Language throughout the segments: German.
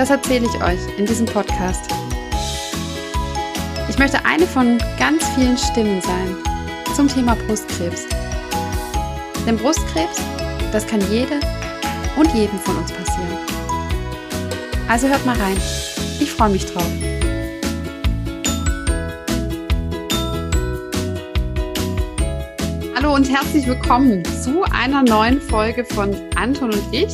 das erzähle ich euch in diesem Podcast. Ich möchte eine von ganz vielen Stimmen sein zum Thema Brustkrebs. Denn Brustkrebs, das kann jede und jedem von uns passieren. Also hört mal rein. Ich freue mich drauf. Hallo und herzlich willkommen zu einer neuen Folge von Anton und ich.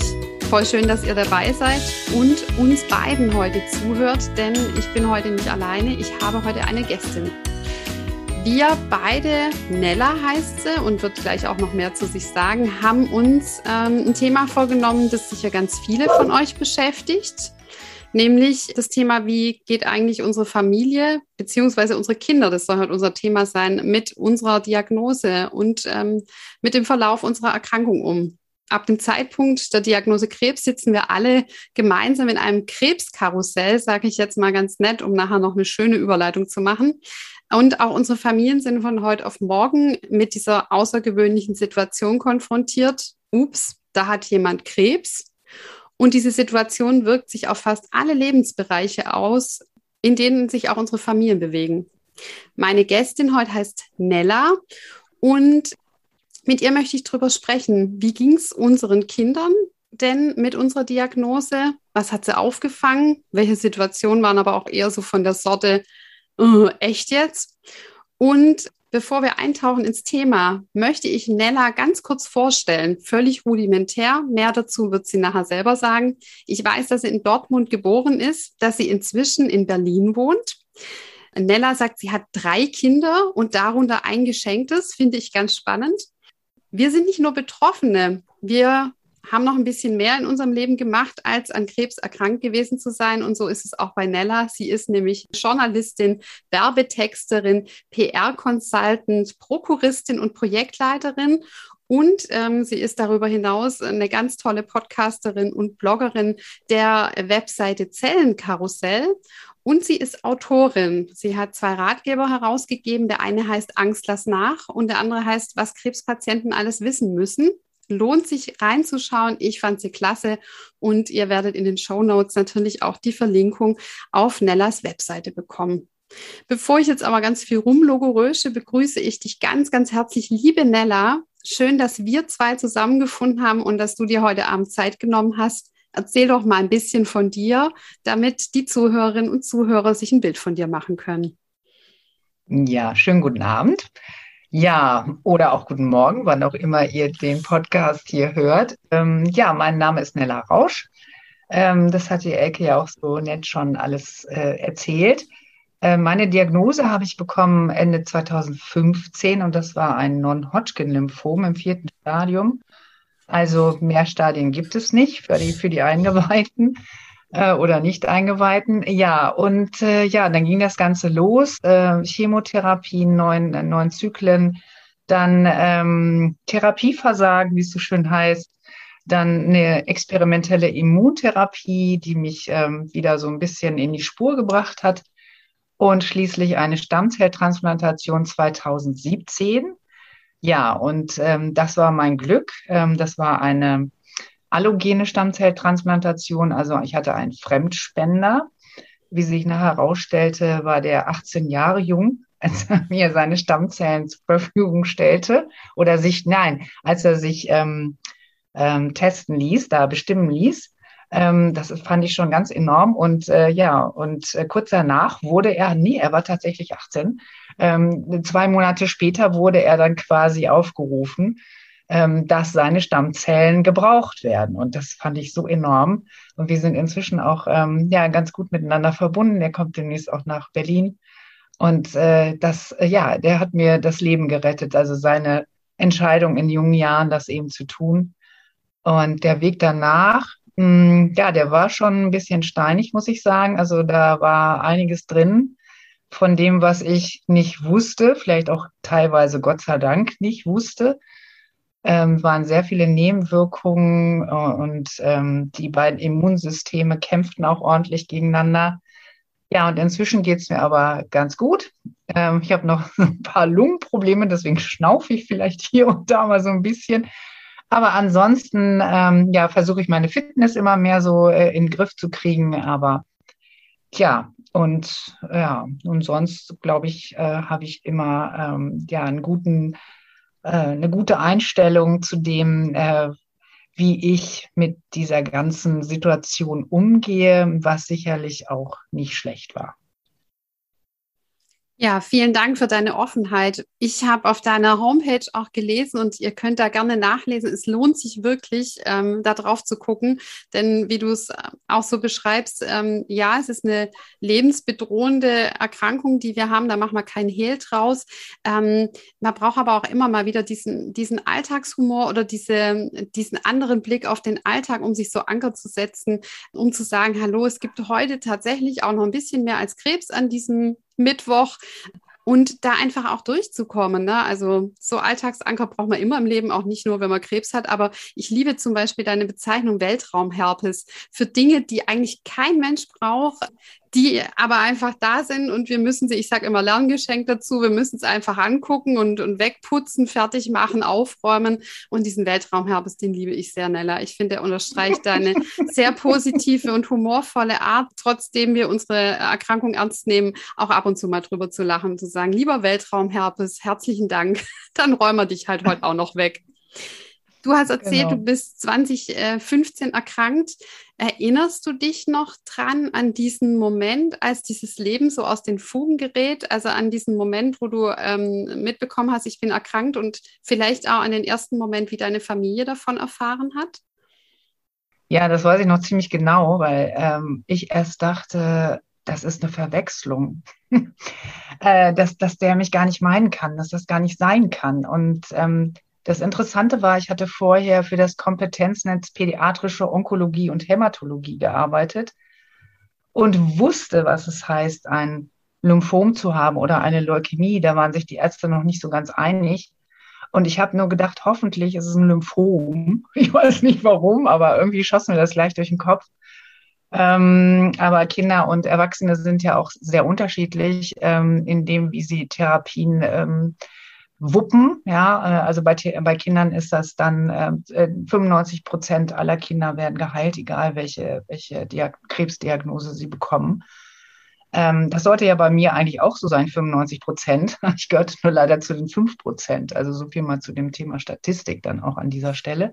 Voll schön, dass ihr dabei seid und uns beiden heute zuhört, denn ich bin heute nicht alleine. Ich habe heute eine Gästin. Wir beide, Nella heißt sie und wird gleich auch noch mehr zu sich sagen, haben uns ähm, ein Thema vorgenommen, das sicher ganz viele von euch beschäftigt. Nämlich das Thema, wie geht eigentlich unsere Familie beziehungsweise unsere Kinder, das soll heute unser Thema sein, mit unserer Diagnose und ähm, mit dem Verlauf unserer Erkrankung um ab dem Zeitpunkt der Diagnose Krebs sitzen wir alle gemeinsam in einem Krebskarussell, sage ich jetzt mal ganz nett, um nachher noch eine schöne Überleitung zu machen. Und auch unsere Familien sind von heute auf morgen mit dieser außergewöhnlichen Situation konfrontiert. Ups, da hat jemand Krebs. Und diese Situation wirkt sich auf fast alle Lebensbereiche aus, in denen sich auch unsere Familien bewegen. Meine Gästin heute heißt Nella und mit ihr möchte ich darüber sprechen. Wie ging es unseren Kindern denn mit unserer Diagnose? Was hat sie aufgefangen? Welche Situationen waren aber auch eher so von der Sorte, uh, echt jetzt? Und bevor wir eintauchen ins Thema, möchte ich Nella ganz kurz vorstellen. Völlig rudimentär. Mehr dazu wird sie nachher selber sagen. Ich weiß, dass sie in Dortmund geboren ist, dass sie inzwischen in Berlin wohnt. Nella sagt, sie hat drei Kinder und darunter ein geschenktes, finde ich ganz spannend wir sind nicht nur Betroffene, wir haben noch ein bisschen mehr in unserem Leben gemacht, als an Krebs erkrankt gewesen zu sein. Und so ist es auch bei Nella. Sie ist nämlich Journalistin, Werbetexterin, PR-Consultant, Prokuristin und Projektleiterin. Und ähm, sie ist darüber hinaus eine ganz tolle Podcasterin und Bloggerin der Webseite Zellenkarussell. Und sie ist Autorin. Sie hat zwei Ratgeber herausgegeben. Der eine heißt Angst, lass nach und der andere heißt, was Krebspatienten alles wissen müssen. Lohnt sich reinzuschauen. Ich fand sie klasse. Und ihr werdet in den Show Notes natürlich auch die Verlinkung auf Nellas Webseite bekommen. Bevor ich jetzt aber ganz viel rumlogorösche, begrüße ich dich ganz, ganz herzlich, liebe Nella. Schön, dass wir zwei zusammengefunden haben und dass du dir heute Abend Zeit genommen hast, Erzähl doch mal ein bisschen von dir, damit die Zuhörerinnen und Zuhörer sich ein Bild von dir machen können. Ja, schönen guten Abend. Ja, oder auch guten Morgen, wann auch immer ihr den Podcast hier hört. Ähm, ja, mein Name ist Nella Rausch. Ähm, das hat die Elke ja auch so nett schon alles äh, erzählt. Äh, meine Diagnose habe ich bekommen Ende 2015 und das war ein Non-Hodgkin-Lymphom im vierten Stadium. Also mehr Stadien gibt es nicht für die, für die Eingeweihten äh, oder Nicht-Eingeweihten. Ja, und äh, ja, dann ging das Ganze los. Äh, Chemotherapie, neun, neun Zyklen, dann ähm, Therapieversagen, wie es so schön heißt, dann eine experimentelle Immuntherapie, die mich ähm, wieder so ein bisschen in die Spur gebracht hat und schließlich eine Stammzelltransplantation 2017. Ja, und ähm, das war mein Glück. Ähm, das war eine allogene Stammzelltransplantation. Also ich hatte einen Fremdspender. Wie sich nachher herausstellte, war der 18 Jahre jung, als er mir seine Stammzellen zur Verfügung stellte. Oder sich, nein, als er sich ähm, ähm, testen ließ, da bestimmen ließ. Ähm, das fand ich schon ganz enorm. Und äh, ja, und äh, kurz danach wurde er, nee, er war tatsächlich 18. Ähm, zwei Monate später wurde er dann quasi aufgerufen, ähm, dass seine Stammzellen gebraucht werden. Und das fand ich so enorm. Und wir sind inzwischen auch ähm, ja ganz gut miteinander verbunden. Er kommt demnächst auch nach Berlin. Und äh, das, äh, ja, der hat mir das Leben gerettet. Also seine Entscheidung in jungen Jahren, das eben zu tun. Und der Weg danach, Mm, ja, der war schon ein bisschen steinig, muss ich sagen. Also da war einiges drin von dem, was ich nicht wusste, vielleicht auch teilweise Gott sei Dank nicht wusste. Ähm, waren sehr viele Nebenwirkungen äh, und ähm, die beiden Immunsysteme kämpften auch ordentlich gegeneinander. Ja, und inzwischen geht es mir aber ganz gut. Ähm, ich habe noch ein paar Lungenprobleme, deswegen schnaufe ich vielleicht hier und da mal so ein bisschen. Aber ansonsten, ähm, ja, versuche ich meine Fitness immer mehr so äh, in den Griff zu kriegen. Aber ja, und ja, und sonst, glaube ich, äh, habe ich immer ähm, ja einen guten, äh, eine gute Einstellung zu dem, äh, wie ich mit dieser ganzen Situation umgehe, was sicherlich auch nicht schlecht war. Ja, vielen Dank für deine Offenheit. Ich habe auf deiner Homepage auch gelesen und ihr könnt da gerne nachlesen. Es lohnt sich wirklich, ähm, da drauf zu gucken, denn wie du es auch so beschreibst, ähm, ja, es ist eine lebensbedrohende Erkrankung, die wir haben. Da machen wir keinen Hehl draus. Ähm, man braucht aber auch immer mal wieder diesen, diesen Alltagshumor oder diese, diesen anderen Blick auf den Alltag, um sich so Anker zu setzen, um zu sagen, hallo, es gibt heute tatsächlich auch noch ein bisschen mehr als Krebs an diesem Mittwoch und da einfach auch durchzukommen. Ne? Also so Alltagsanker braucht man immer im Leben, auch nicht nur, wenn man Krebs hat. Aber ich liebe zum Beispiel deine Bezeichnung Weltraumherpes für Dinge, die eigentlich kein Mensch braucht, die aber einfach da sind und wir müssen sie, ich sage immer Lerngeschenk dazu, wir müssen es einfach angucken und, und wegputzen, fertig machen, aufräumen. Und diesen Weltraumherbst, den liebe ich sehr, Nella. Ich finde, er unterstreicht deine sehr positive und humorvolle Art, trotzdem wir unsere Erkrankung ernst nehmen, auch ab und zu mal drüber zu lachen, zu sagen, lieber Weltraumherbst, herzlichen Dank, dann räumen wir dich halt heute auch noch weg. Du hast erzählt, genau. du bist 2015 erkrankt. Erinnerst du dich noch dran an diesen Moment, als dieses Leben so aus den Fugen gerät? Also an diesen Moment, wo du ähm, mitbekommen hast, ich bin erkrankt und vielleicht auch an den ersten Moment, wie deine Familie davon erfahren hat? Ja, das weiß ich noch ziemlich genau, weil ähm, ich erst dachte, das ist eine Verwechslung, äh, dass, dass der mich gar nicht meinen kann, dass das gar nicht sein kann. Und ähm, das Interessante war, ich hatte vorher für das Kompetenznetz Pädiatrische Onkologie und Hämatologie gearbeitet und wusste, was es heißt, ein Lymphom zu haben oder eine Leukämie. Da waren sich die Ärzte noch nicht so ganz einig. Und ich habe nur gedacht, hoffentlich ist es ein Lymphom. Ich weiß nicht warum, aber irgendwie schoss mir das gleich durch den Kopf. Ähm, aber Kinder und Erwachsene sind ja auch sehr unterschiedlich ähm, in dem, wie sie Therapien ähm, Wuppen, ja, äh, also bei, bei Kindern ist das dann äh, 95 Prozent aller Kinder werden geheilt, egal welche, welche Diag Krebsdiagnose sie bekommen. Ähm, das sollte ja bei mir eigentlich auch so sein, 95 Prozent. Ich gehörte nur leider zu den 5 Prozent. Also so viel mal zu dem Thema Statistik dann auch an dieser Stelle.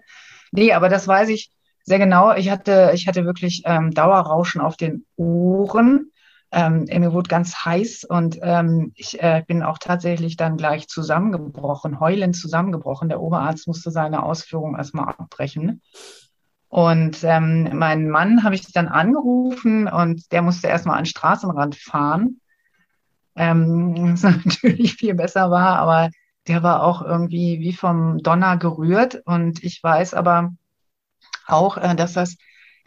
Nee, aber das weiß ich sehr genau. Ich hatte, ich hatte wirklich ähm, Dauerrauschen auf den Ohren ähm, mir wurde ganz heiß und ähm, ich äh, bin auch tatsächlich dann gleich zusammengebrochen, heulend zusammengebrochen. Der Oberarzt musste seine Ausführung erstmal abbrechen. Und ähm, meinen Mann habe ich dann angerufen und der musste erstmal an den Straßenrand fahren. Ähm, was natürlich viel besser war, aber der war auch irgendwie wie vom Donner gerührt. Und ich weiß aber auch, äh, dass das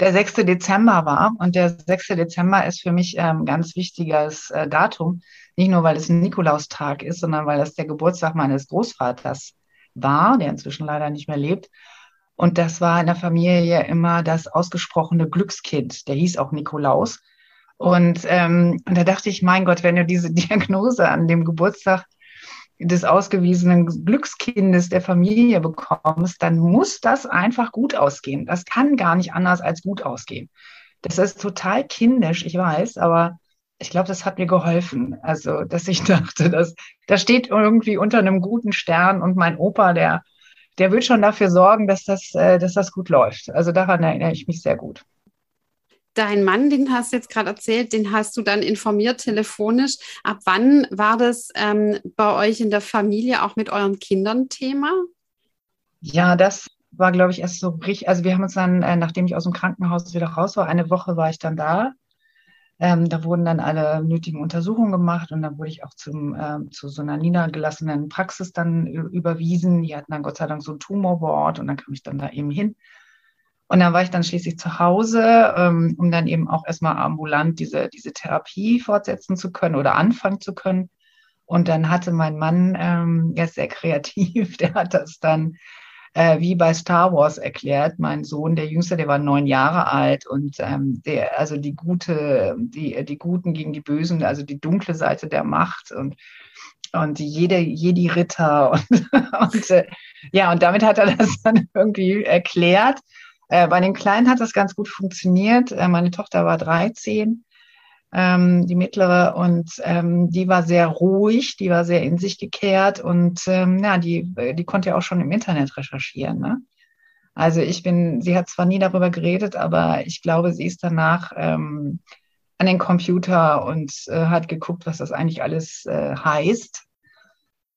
der 6. Dezember war. Und der 6. Dezember ist für mich ein ähm, ganz wichtiges äh, Datum. Nicht nur, weil es ein Nikolaustag ist, sondern weil es der Geburtstag meines Großvaters war, der inzwischen leider nicht mehr lebt. Und das war in der Familie immer das ausgesprochene Glückskind. Der hieß auch Nikolaus. Und, ähm, und da dachte ich, mein Gott, wenn du diese Diagnose an dem Geburtstag des ausgewiesenen Glückskindes der Familie bekommst, dann muss das einfach gut ausgehen. Das kann gar nicht anders als gut ausgehen. Das ist total kindisch, ich weiß, aber ich glaube, das hat mir geholfen. Also, dass ich dachte, dass das steht irgendwie unter einem guten Stern und mein Opa, der, der wird schon dafür sorgen, dass das, äh, dass das gut läuft. Also daran erinnere ich mich sehr gut dein Mann, den hast du jetzt gerade erzählt, den hast du dann informiert telefonisch. Ab wann war das ähm, bei euch in der Familie auch mit euren Kindern Thema? Ja, das war, glaube ich, erst so richtig. Also wir haben uns dann, äh, nachdem ich aus dem Krankenhaus wieder raus war, eine Woche war ich dann da. Ähm, da wurden dann alle nötigen Untersuchungen gemacht und dann wurde ich auch zum, äh, zu so einer niedergelassenen Praxis dann überwiesen. Die hatten dann Gott sei Dank so ein Tumorboard und dann kam ich dann da eben hin Und dann war ich dann schließlich zu Hause, ähm, um dann eben auch erstmal ambulant diese, diese Therapie fortsetzen zu können oder anfangen zu können. Und dann hatte mein Mann, ähm, er ist sehr kreativ, der hat das dann äh, wie bei Star Wars erklärt. Mein Sohn, der Jüngste, der war neun Jahre alt und ähm, der, also die gute, die, die Guten gegen die Bösen, also die dunkle Seite der Macht und und die jede Jedi-Ritter und, und äh, ja, und damit hat er das dann irgendwie erklärt. Äh, bei den Kleinen hat das ganz gut funktioniert. Äh, meine Tochter war 13 ähm, die mittlere, und ähm, die war sehr ruhig, die war sehr in sich gekehrt und ähm, ja, die, die konnte ja auch schon im Internet recherchieren. Ne? Also ich bin, sie hat zwar nie darüber geredet, aber ich glaube, sie ist danach ähm, an den Computer und äh, hat geguckt, was das eigentlich alles äh, heißt.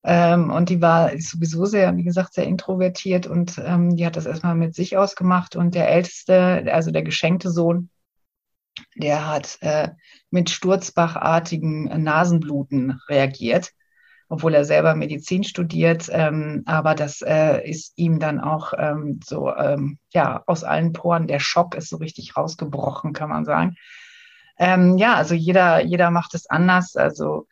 Ähm, und die war sowieso sehr, wie gesagt, sehr introvertiert und ähm, die hat das erstmal mit sich ausgemacht. Und der älteste, also der geschenkte Sohn, der hat äh, mit sturzbachartigen Nasenbluten reagiert, obwohl er selber Medizin studiert. Ähm, aber das äh, ist ihm dann auch ähm, so, ähm, ja, aus allen Poren, der Schock ist so richtig rausgebrochen, kann man sagen. Ähm, ja, also jeder, jeder macht es anders. Also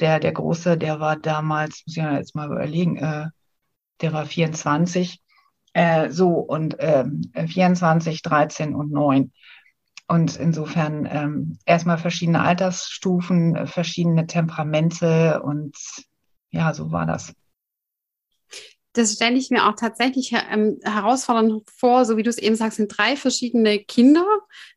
der, der Große, der war damals, muss ich jetzt mal überlegen, äh, der war 24. Äh, so, und äh, 24, 13 und 9. Und insofern ähm, erstmal verschiedene Altersstufen, verschiedene Temperamente und ja, so war das das stelle ich mir auch tatsächlich ähm, herausfordernd vor, so wie du es eben sagst, sind drei verschiedene Kinder,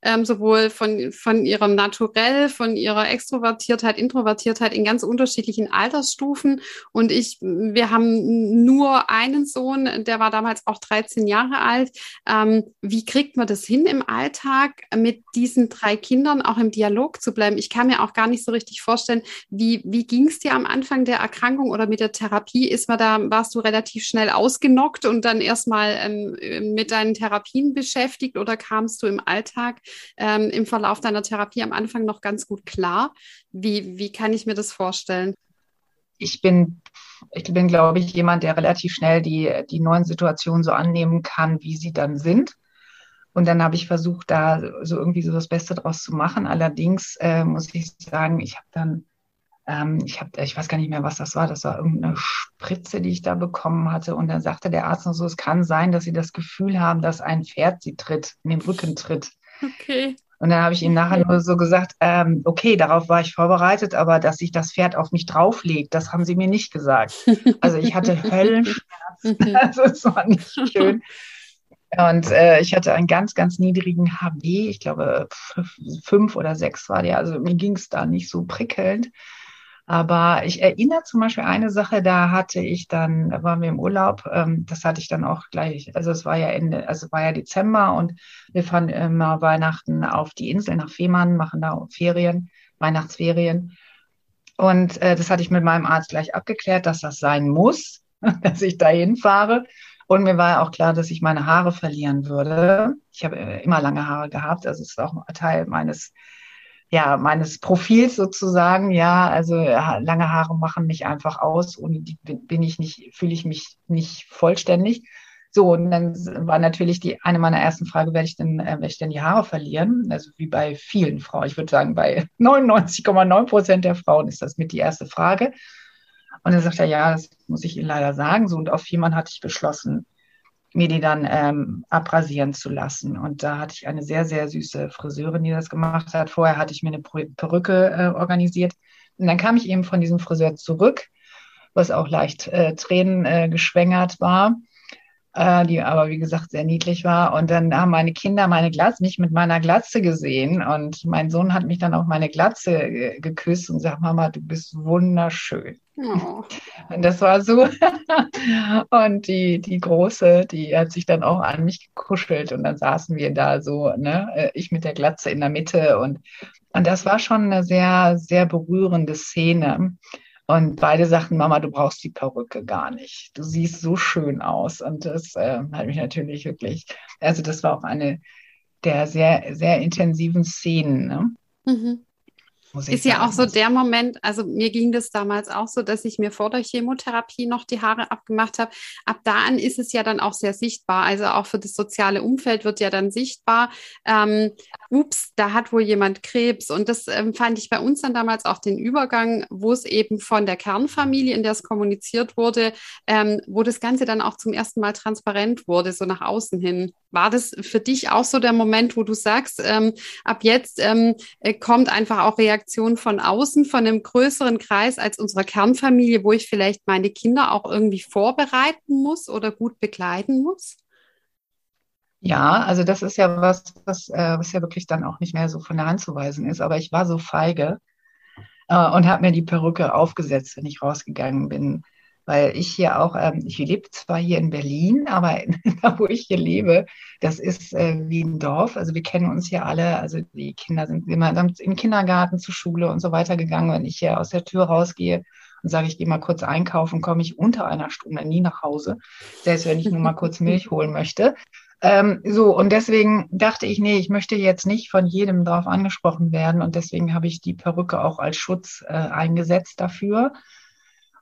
ähm, sowohl von, von ihrem Naturell, von ihrer Extrovertiertheit, Introvertiertheit in ganz unterschiedlichen Altersstufen. Und ich, wir haben nur einen Sohn, der war damals auch 13 Jahre alt. Ähm, wie kriegt man das hin im Alltag, mit diesen drei Kindern auch im Dialog zu bleiben? Ich kann mir auch gar nicht so richtig vorstellen, wie, wie ging es dir am Anfang der Erkrankung oder mit der Therapie? Ist man da, warst du relativ schnell ausgenockt und dann erstmal ähm, mit deinen Therapien beschäftigt oder kamst du im Alltag ähm, im Verlauf deiner Therapie am Anfang noch ganz gut klar? Wie, wie kann ich mir das vorstellen? Ich bin, ich bin, glaube ich, jemand, der relativ schnell die, die neuen Situationen so annehmen kann, wie sie dann sind. Und dann habe ich versucht, da so irgendwie so das Beste draus zu machen. Allerdings äh, muss ich sagen, ich habe dann ähm, ich habe, ich weiß gar nicht mehr, was das war. Das war irgendeine Spritze, die ich da bekommen hatte. Und dann sagte der Arzt noch so, es kann sein, dass Sie das Gefühl haben, dass ein Pferd Sie tritt, in den Rücken tritt. Okay. Und dann habe ich ihm nachher nur so gesagt, ähm, okay, darauf war ich vorbereitet, aber dass sich das Pferd auf mich drauflegt, das haben sie mir nicht gesagt. Also ich hatte Höllenschmerzen. also es war nicht schön. Und äh, ich hatte einen ganz, ganz niedrigen HB, ich glaube fünf oder sechs war der. Also mir ging es da nicht so prickelnd. Aber ich erinnere zum Beispiel eine Sache, da hatte ich dann, da waren wir im Urlaub, ähm, das hatte ich dann auch gleich, also es war ja Ende, also war ja Dezember und wir fahren immer Weihnachten auf die Insel nach Fehmarn, machen da Ferien, Weihnachtsferien. Und äh, das hatte ich mit meinem Arzt gleich abgeklärt, dass das sein muss, dass ich dahin fahre. Und mir war ja auch klar, dass ich meine Haare verlieren würde. Ich habe äh, immer lange Haare gehabt, also es ist auch Teil meines ja, meines Profils sozusagen, ja, also lange Haare machen mich einfach aus, ohne die bin ich nicht, fühle ich mich nicht vollständig. So, und dann war natürlich die eine meiner ersten Fragen, werde ich denn, äh, werde ich denn die Haare verlieren? Also wie bei vielen Frauen. Ich würde sagen, bei 99,9 Prozent der Frauen ist das mit die erste Frage. Und dann sagt er, ja, das muss ich Ihnen leider sagen. So, und auf jemanden hatte ich beschlossen, mir die dann ähm, abrasieren zu lassen. Und da hatte ich eine sehr, sehr süße Friseurin, die das gemacht hat. Vorher hatte ich mir eine Perücke äh, organisiert. Und dann kam ich eben von diesem Friseur zurück, was auch leicht äh, Tränen äh, geschwängert war, äh, die aber, wie gesagt, sehr niedlich war. Und dann haben meine Kinder meine Glatze, mich mit meiner Glatze gesehen. Und mein Sohn hat mich dann auf meine Glatze geküsst und sagt, Mama, du bist wunderschön. Oh. Und das war so. und die, die Große, die hat sich dann auch an mich gekuschelt und dann saßen wir da so, ne, äh, ich mit der Glatze in der Mitte und, und das war schon eine sehr, sehr berührende Szene. Und beide sagten, Mama, du brauchst die Perücke gar nicht. Du siehst so schön aus. Und das äh, hat mich natürlich wirklich, also das war auch eine der sehr, sehr intensiven Szenen. Ne? Mhm. Ist ja auch so der Moment, also mir ging das damals auch so, dass ich mir vor der Chemotherapie noch die Haare abgemacht habe. Ab da an ist es ja dann auch sehr sichtbar. Also auch für das soziale Umfeld wird ja dann sichtbar, ähm, ups, da hat wohl jemand Krebs. Und das ähm, fand ich bei uns dann damals auch den Übergang, wo es eben von der Kernfamilie, in der es kommuniziert wurde, ähm, wo das Ganze dann auch zum ersten Mal transparent wurde, so nach außen hin. War das für dich auch so der Moment, wo du sagst, ähm, ab jetzt ähm, äh, kommt einfach auch Reaktion von außen, von einem größeren Kreis als unserer Kernfamilie, wo ich vielleicht meine Kinder auch irgendwie vorbereiten muss oder gut begleiten muss? Ja, also das ist ja was, was, äh, was ja wirklich dann auch nicht mehr so von der Hand zu weisen ist. Aber ich war so feige äh, und habe mir die Perücke aufgesetzt, wenn ich rausgegangen bin weil ich hier auch, ähm, ich lebe zwar hier in Berlin, aber da, wo ich hier lebe, das ist äh, wie ein Dorf. Also wir kennen uns hier alle. Also die Kinder sind immer im Kindergarten, zur Schule und so weiter gegangen. Wenn ich hier aus der Tür rausgehe und sage, ich gehe mal kurz einkaufen, komme ich unter einer Stunde nie nach Hause. Selbst wenn ich nur mal kurz Milch holen möchte. Ähm, so, und deswegen dachte ich, nee, ich möchte jetzt nicht von jedem drauf angesprochen werden. Und deswegen habe ich die Perücke auch als Schutz äh, eingesetzt dafür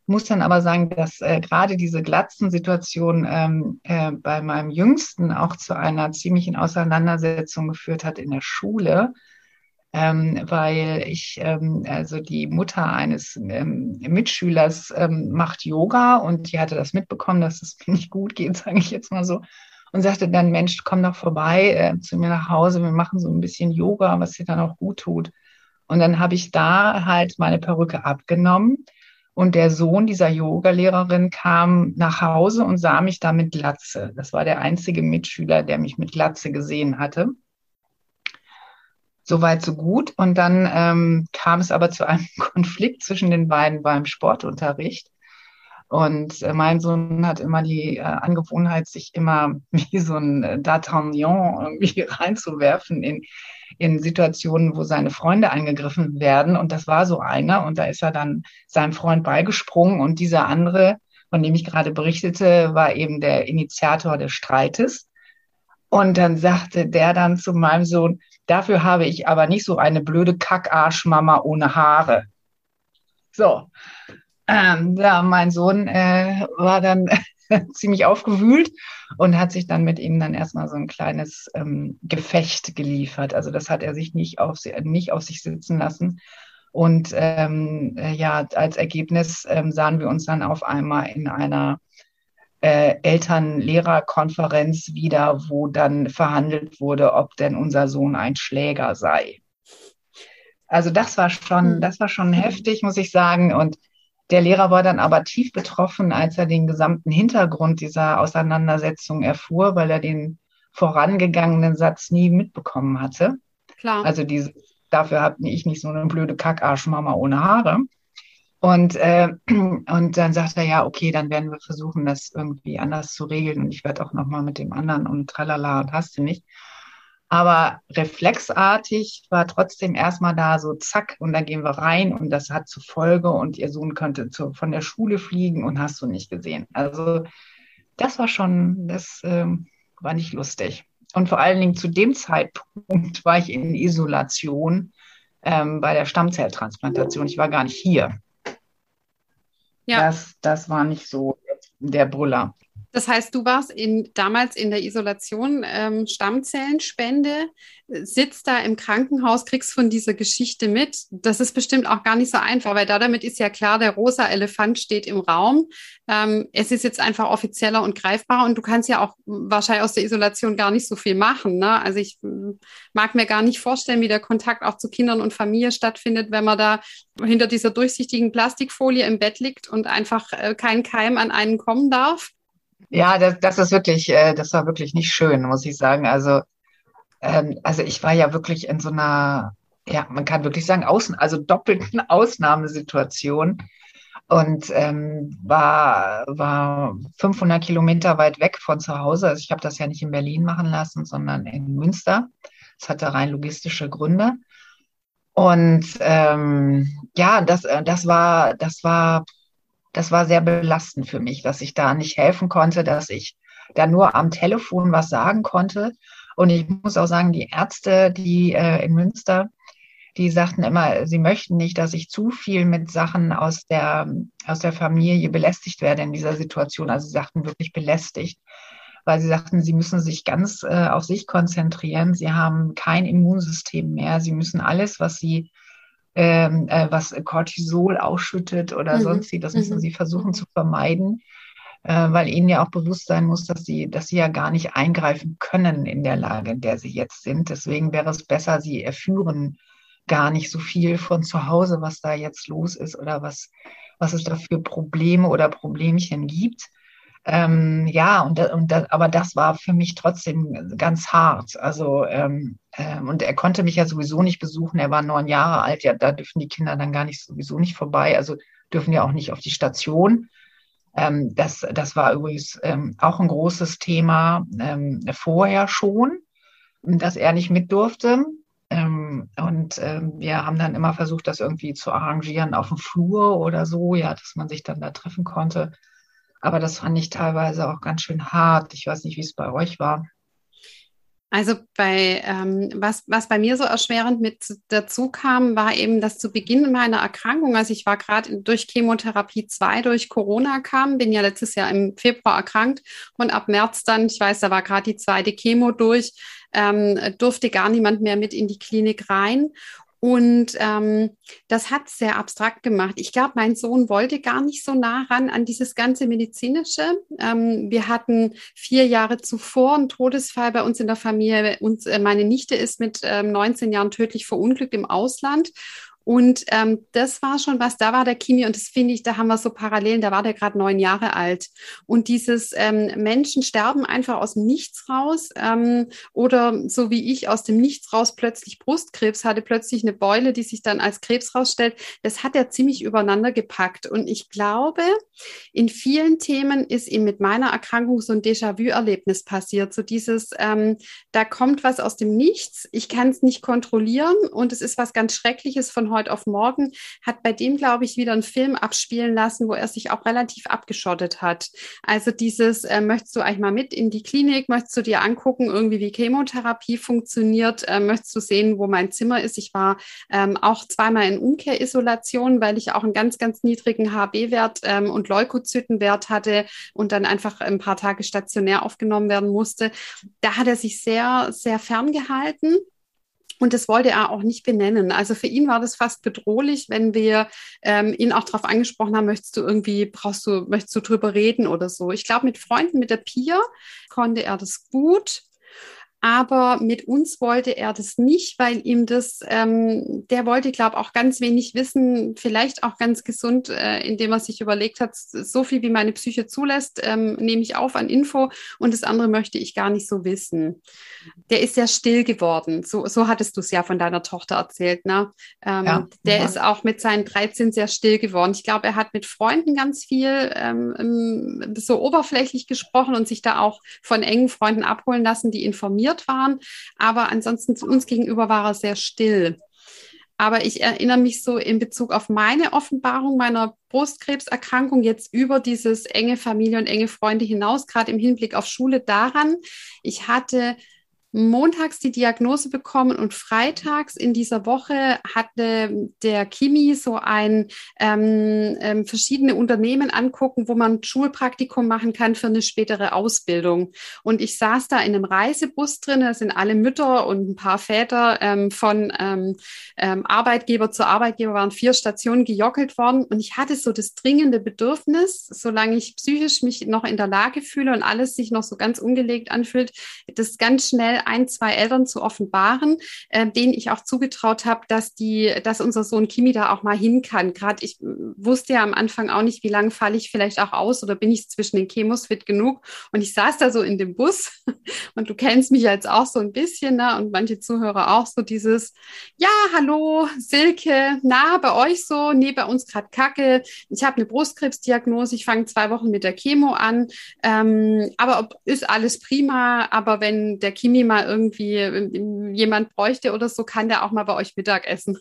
muss dann aber sagen, dass äh, gerade diese Glatzen-Situation ähm, äh, bei meinem Jüngsten auch zu einer ziemlichen Auseinandersetzung geführt hat in der Schule, ähm, weil ich, ähm, also die Mutter eines ähm, Mitschülers ähm, macht Yoga und die hatte das mitbekommen, dass es mir nicht gut geht, sage ich jetzt mal so. Und sagte dann, Mensch, komm doch vorbei äh, zu mir nach Hause, wir machen so ein bisschen Yoga, was dir dann auch gut tut. Und dann habe ich da halt meine Perücke abgenommen und der Sohn dieser Yogalehrerin kam nach Hause und sah mich da mit Glatze. Das war der einzige Mitschüler, der mich mit Glatze gesehen hatte. Soweit, so gut. Und dann ähm, kam es aber zu einem Konflikt zwischen den beiden beim Sportunterricht. Und äh, mein Sohn hat immer die äh, Angewohnheit, sich immer wie so ein äh, D'Artagnan irgendwie reinzuwerfen in, in Situationen, wo seine Freunde angegriffen werden. Und das war so einer. Und da ist er dann seinem Freund beigesprungen. Und dieser andere, von dem ich gerade berichtete, war eben der Initiator des Streites. Und dann sagte der dann zu meinem Sohn, dafür habe ich aber nicht so eine blöde Kackarschmama ohne Haare. So, ähm, ja, mein Sohn äh, war dann ziemlich aufgewühlt und hat sich dann mit ihm dann erstmal so ein kleines ähm, Gefecht geliefert. Also das hat er sich nicht auf, nicht auf sich sitzen lassen. Und ähm, äh, ja, als Ergebnis ähm, sahen wir uns dann auf einmal in einer äh, Eltern-Lehrer-Konferenz wieder, wo dann verhandelt wurde, ob denn unser Sohn ein Schläger sei. Also das war schon, hm. das war schon heftig, muss ich sagen. Und der Lehrer war dann aber tief betroffen, als er den gesamten Hintergrund dieser Auseinandersetzung erfuhr, weil er den vorangegangenen Satz nie mitbekommen hatte. Klar. Also diese, dafür habe ich nicht so eine blöde Kackarschmama ohne Haare. Und, äh, und dann sagt er, ja, okay, dann werden wir versuchen, das irgendwie anders zu regeln. Und ich werde auch nochmal mit dem anderen und tralala und hast du nicht. Aber reflexartig war trotzdem erstmal da so zack und dann gehen wir rein und das hat zur Folge und ihr Sohn könnte zu, von der Schule fliegen und hast du nicht gesehen. Also das war schon, das äh, war nicht lustig. Und vor allen Dingen zu dem Zeitpunkt war ich in Isolation ähm, bei der Stammzelltransplantation. Ich war gar nicht hier. Ja. Das, das war nicht so der Brüller. Das heißt, du warst in, damals in der Isolation ähm, Stammzellenspende, sitzt da im Krankenhaus, kriegst von dieser Geschichte mit. Das ist bestimmt auch gar nicht so einfach, weil da damit ist ja klar, der rosa Elefant steht im Raum. Ähm, es ist jetzt einfach offizieller und greifbarer und du kannst ja auch wahrscheinlich aus der Isolation gar nicht so viel machen. Ne? Also ich mag mir gar nicht vorstellen, wie der Kontakt auch zu Kindern und Familie stattfindet, wenn man da hinter dieser durchsichtigen Plastikfolie im Bett liegt und einfach äh, kein Keim an einen kommen darf. Ja, das, das ist wirklich, äh, das war wirklich nicht schön, muss ich sagen. Also, ähm, also ich war ja wirklich in so einer, ja, man kann wirklich sagen, außen, also doppelten Ausnahmesituation und ähm, war, war 500 Kilometer weit weg von zu Hause. Also ich habe das ja nicht in Berlin machen lassen, sondern in Münster. Das hatte rein logistische Gründe. Und ähm, ja, das, äh, das war, das war das war sehr belastend für mich, dass ich da nicht helfen konnte, dass ich da nur am Telefon was sagen konnte. Und ich muss auch sagen, die Ärzte, die äh, in Münster, die sagten immer, sie möchten nicht, dass ich zu viel mit Sachen aus der, aus der Familie belästigt werde in dieser Situation. Also sie sagten wirklich belästigt, weil sie sagten, sie müssen sich ganz äh, auf sich konzentrieren. Sie haben kein Immunsystem mehr. Sie müssen alles, was sie ähm, äh, was Cortisol ausschüttet oder mhm. sonst wie, das müssen mhm. sie versuchen zu vermeiden äh, weil ihnen ja auch bewusst sein muss, dass sie, dass sie ja gar nicht eingreifen können in der Lage, in der sie jetzt sind. Deswegen wäre es besser, sie erführen gar nicht so viel von zu Hause, was da jetzt los ist oder was, was es da für Probleme oder Problemchen gibt. Ähm, ja, und, und das, aber das war für mich trotzdem ganz hart. Also, ähm, ähm, und er konnte mich ja sowieso nicht besuchen. Er war neun Jahre alt. Ja, da dürfen die Kinder dann gar nicht sowieso nicht vorbei. Also dürfen ja auch nicht auf die Station. Ähm, das, das war übrigens ähm, auch ein großes Thema ähm, vorher schon, dass er nicht mit durfte. Ähm, und wir haben dann immer versucht, das irgendwie zu arrangieren auf dem Flur oder so, ja, dass man sich dann da treffen konnte. Aber das fand ich teilweise auch ganz schön hart. Ich weiß nicht, wie es bei euch war. Also bei ähm, was, was bei mir so erschwerend mit dazu kam, war eben, dass zu Beginn meiner Erkrankung, also ich war gerade durch Chemotherapie 2 durch Corona kam, bin ja letztes Jahr im Februar erkrankt und ab März dann, ich weiß, da war gerade die zweite Chemo durch, ähm, durfte gar niemand mehr mit in die Klinik rein. Und ähm, das hat sehr abstrakt gemacht. Ich glaube, mein Sohn wollte gar nicht so nah ran an dieses ganze medizinische. Ähm, wir hatten vier Jahre zuvor einen Todesfall bei uns in der Familie. Und äh, meine Nichte ist mit ähm, 19 Jahren tödlich verunglückt im Ausland. Und ähm, das war schon was, da war der Kimi, und das finde ich, da haben wir so Parallelen, da war der gerade neun Jahre alt. Und dieses ähm, Menschen sterben einfach aus dem Nichts raus ähm, oder so wie ich aus dem Nichts raus plötzlich Brustkrebs hatte, plötzlich eine Beule, die sich dann als Krebs rausstellt, das hat er ziemlich übereinander gepackt. Und ich glaube, in vielen Themen ist ihm mit meiner Erkrankung so ein Déjà-vu-Erlebnis passiert. So dieses, ähm, da kommt was aus dem Nichts, ich kann es nicht kontrollieren und es ist was ganz Schreckliches von heute heute auf morgen, hat bei dem, glaube ich, wieder einen Film abspielen lassen, wo er sich auch relativ abgeschottet hat. Also dieses, äh, möchtest du eigentlich mal mit in die Klinik, möchtest du dir angucken, irgendwie wie Chemotherapie funktioniert, äh, möchtest du sehen, wo mein Zimmer ist. Ich war ähm, auch zweimal in Umkehrisolation, weil ich auch einen ganz, ganz niedrigen HB-Wert ähm, und Leukozytenwert hatte und dann einfach ein paar Tage stationär aufgenommen werden musste. Da hat er sich sehr, sehr ferngehalten. Und das wollte er auch nicht benennen. Also für ihn war das fast bedrohlich, wenn wir ähm, ihn auch darauf angesprochen haben, möchtest du irgendwie, brauchst du, möchtest du drüber reden oder so. Ich glaube, mit Freunden, mit der Pia konnte er das gut. Aber mit uns wollte er das nicht, weil ihm das, ähm, der wollte, glaube auch ganz wenig wissen, vielleicht auch ganz gesund, äh, indem er sich überlegt hat, so viel wie meine Psyche zulässt, ähm, nehme ich auf an Info und das andere möchte ich gar nicht so wissen. Der ist sehr still geworden. So, so hattest du es ja von deiner Tochter erzählt. Ne? Ähm, ja. Der ja. ist auch mit seinen 13 sehr still geworden. Ich glaube, er hat mit Freunden ganz viel ähm, so oberflächlich gesprochen und sich da auch von engen Freunden abholen lassen, die informieren informiert waren, aber ansonsten zu uns gegenüber war er sehr still. Aber ich erinnere mich so in Bezug auf meine Offenbarung meiner Brustkrebserkrankung jetzt über dieses enge Familie und enge Freunde hinaus, gerade im Hinblick auf Schule daran. Ich hatte montags die Diagnose bekommen und freitags in dieser Woche hatte der Kimi so ein ähm, ähm, verschiedene Unternehmen angucken, wo man Schulpraktikum machen kann für eine spätere Ausbildung. Und ich saß da in einem Reisebus drin, da sind alle Mütter und ein paar Väter ähm, von ähm, ähm, Arbeitgeber zu Arbeitgeber waren vier Stationen gejockelt worden. Und ich hatte so das dringende Bedürfnis, solange ich psychisch mich noch in der Lage fühle und alles sich noch so ganz ungelegt anfühlt, das ganz schnell ein, zwei Eltern zu offenbaren, äh, denen ich auch zugetraut habe, dass die, dass unser Sohn Kimi da auch mal hin kann. Gerade ich äh, wusste ja am Anfang auch nicht, wie lange falle ich vielleicht auch aus oder bin ich zwischen den Chemos fit genug. Und ich saß da so in dem Bus und du kennst mich jetzt auch so ein bisschen, ne? Und manche Zuhörer auch so dieses, ja, hallo, Silke, na, bei euch so, nee, bei uns gerade Kacke. Ich habe eine Brustkrebsdiagnose, ich fange zwei Wochen mit der Chemo an. Ähm, aber ob, ist alles prima, aber wenn der Kimi mal irgendwie ähm, jemand bräuchte oder so, kann der auch mal bei euch Mittag essen.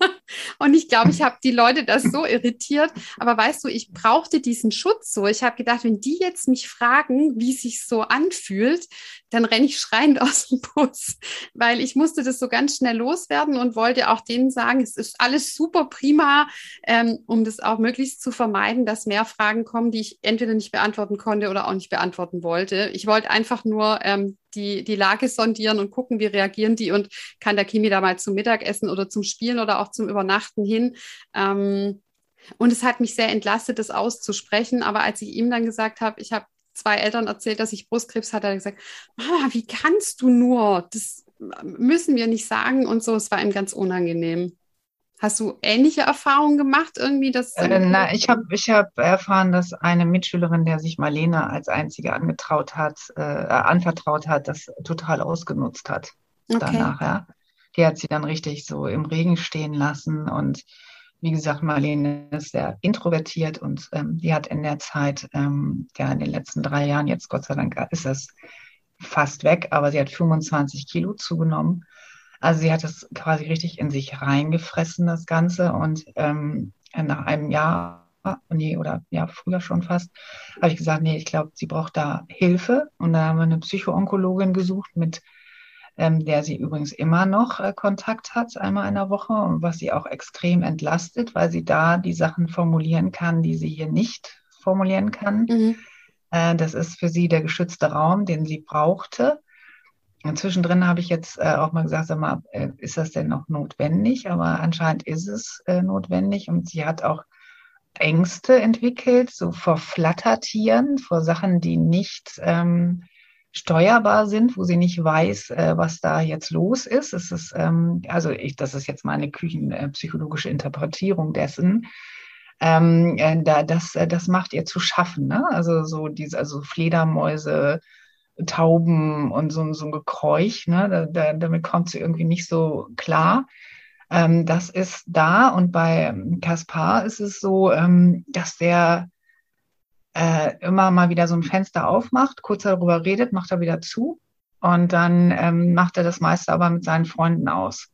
Und ich glaube, ich habe die Leute das so irritiert. Aber weißt du, ich brauchte diesen Schutz so. Ich habe gedacht, wenn die jetzt mich fragen, wie sich so anfühlt, dann renne ich schreiend aus dem Bus, weil ich musste das so ganz schnell loswerden und wollte auch denen sagen, es ist alles super prima, ähm, um das auch möglichst zu vermeiden, dass mehr Fragen kommen, die ich entweder nicht beantworten konnte oder auch nicht beantworten wollte. Ich wollte einfach nur ähm, die, die Lage sondieren und gucken, wie reagieren die und kann der Kimi da mal zum Mittagessen oder zum Spielen oder auch zum Übernachten hin. Ähm, und es hat mich sehr entlastet, das auszusprechen. Aber als ich ihm dann gesagt habe, ich habe zwei Eltern erzählt, dass ich Brustkrebs hatte, hat er gesagt, Mama, wie kannst du nur? Das müssen wir nicht sagen und so. Es war ihm ganz unangenehm. Hast du ähnliche Erfahrungen gemacht irgendwie? Dass, äh, na, ich habe ich hab erfahren, dass eine Mitschülerin, der sich Marlene als einzige angetraut hat, äh, anvertraut hat, das total ausgenutzt hat okay. danach. Ja. Die hat sie dann richtig so im Regen stehen lassen und wie gesagt, Marlene ist sehr introvertiert und ähm, die hat in der Zeit, ähm, ja, in den letzten drei Jahren, jetzt Gott sei Dank ist das fast weg, aber sie hat 25 Kilo zugenommen. Also sie hat es quasi richtig in sich reingefressen, das Ganze. Und ähm, nach einem Jahr, nee, oder ja, früher schon fast, habe ich gesagt, nee, ich glaube, sie braucht da Hilfe. Und da haben wir eine Psychoonkologin gesucht mit ähm, der sie übrigens immer noch äh, Kontakt hat, einmal in der Woche, und was sie auch extrem entlastet, weil sie da die Sachen formulieren kann, die sie hier nicht formulieren kann. Mhm. Äh, das ist für sie der geschützte Raum, den sie brauchte. Zwischendrin habe ich jetzt äh, auch mal gesagt, sag mal, äh, ist das denn noch notwendig? Aber anscheinend ist es äh, notwendig und sie hat auch Ängste entwickelt, so vor Flattertieren, vor Sachen, die nicht ähm, steuerbar sind, wo sie nicht weiß, äh, was da jetzt los ist. Es ist, ähm, also ich, das ist jetzt meine küchenpsychologische Interpretierung dessen. Ähm, äh, da, das, äh, das macht ihr zu schaffen. Ne? Also so diese, also Fledermäuse, Tauben und so, so ein Gekräuch, ne? Da, da, damit kommt sie irgendwie nicht so klar. Ähm, das ist da und bei Kaspar ist es so, ähm, dass der äh, immer mal wieder so ein Fenster aufmacht, kurz darüber redet, macht er wieder zu und dann ähm, macht er das meiste aber mit seinen Freunden aus.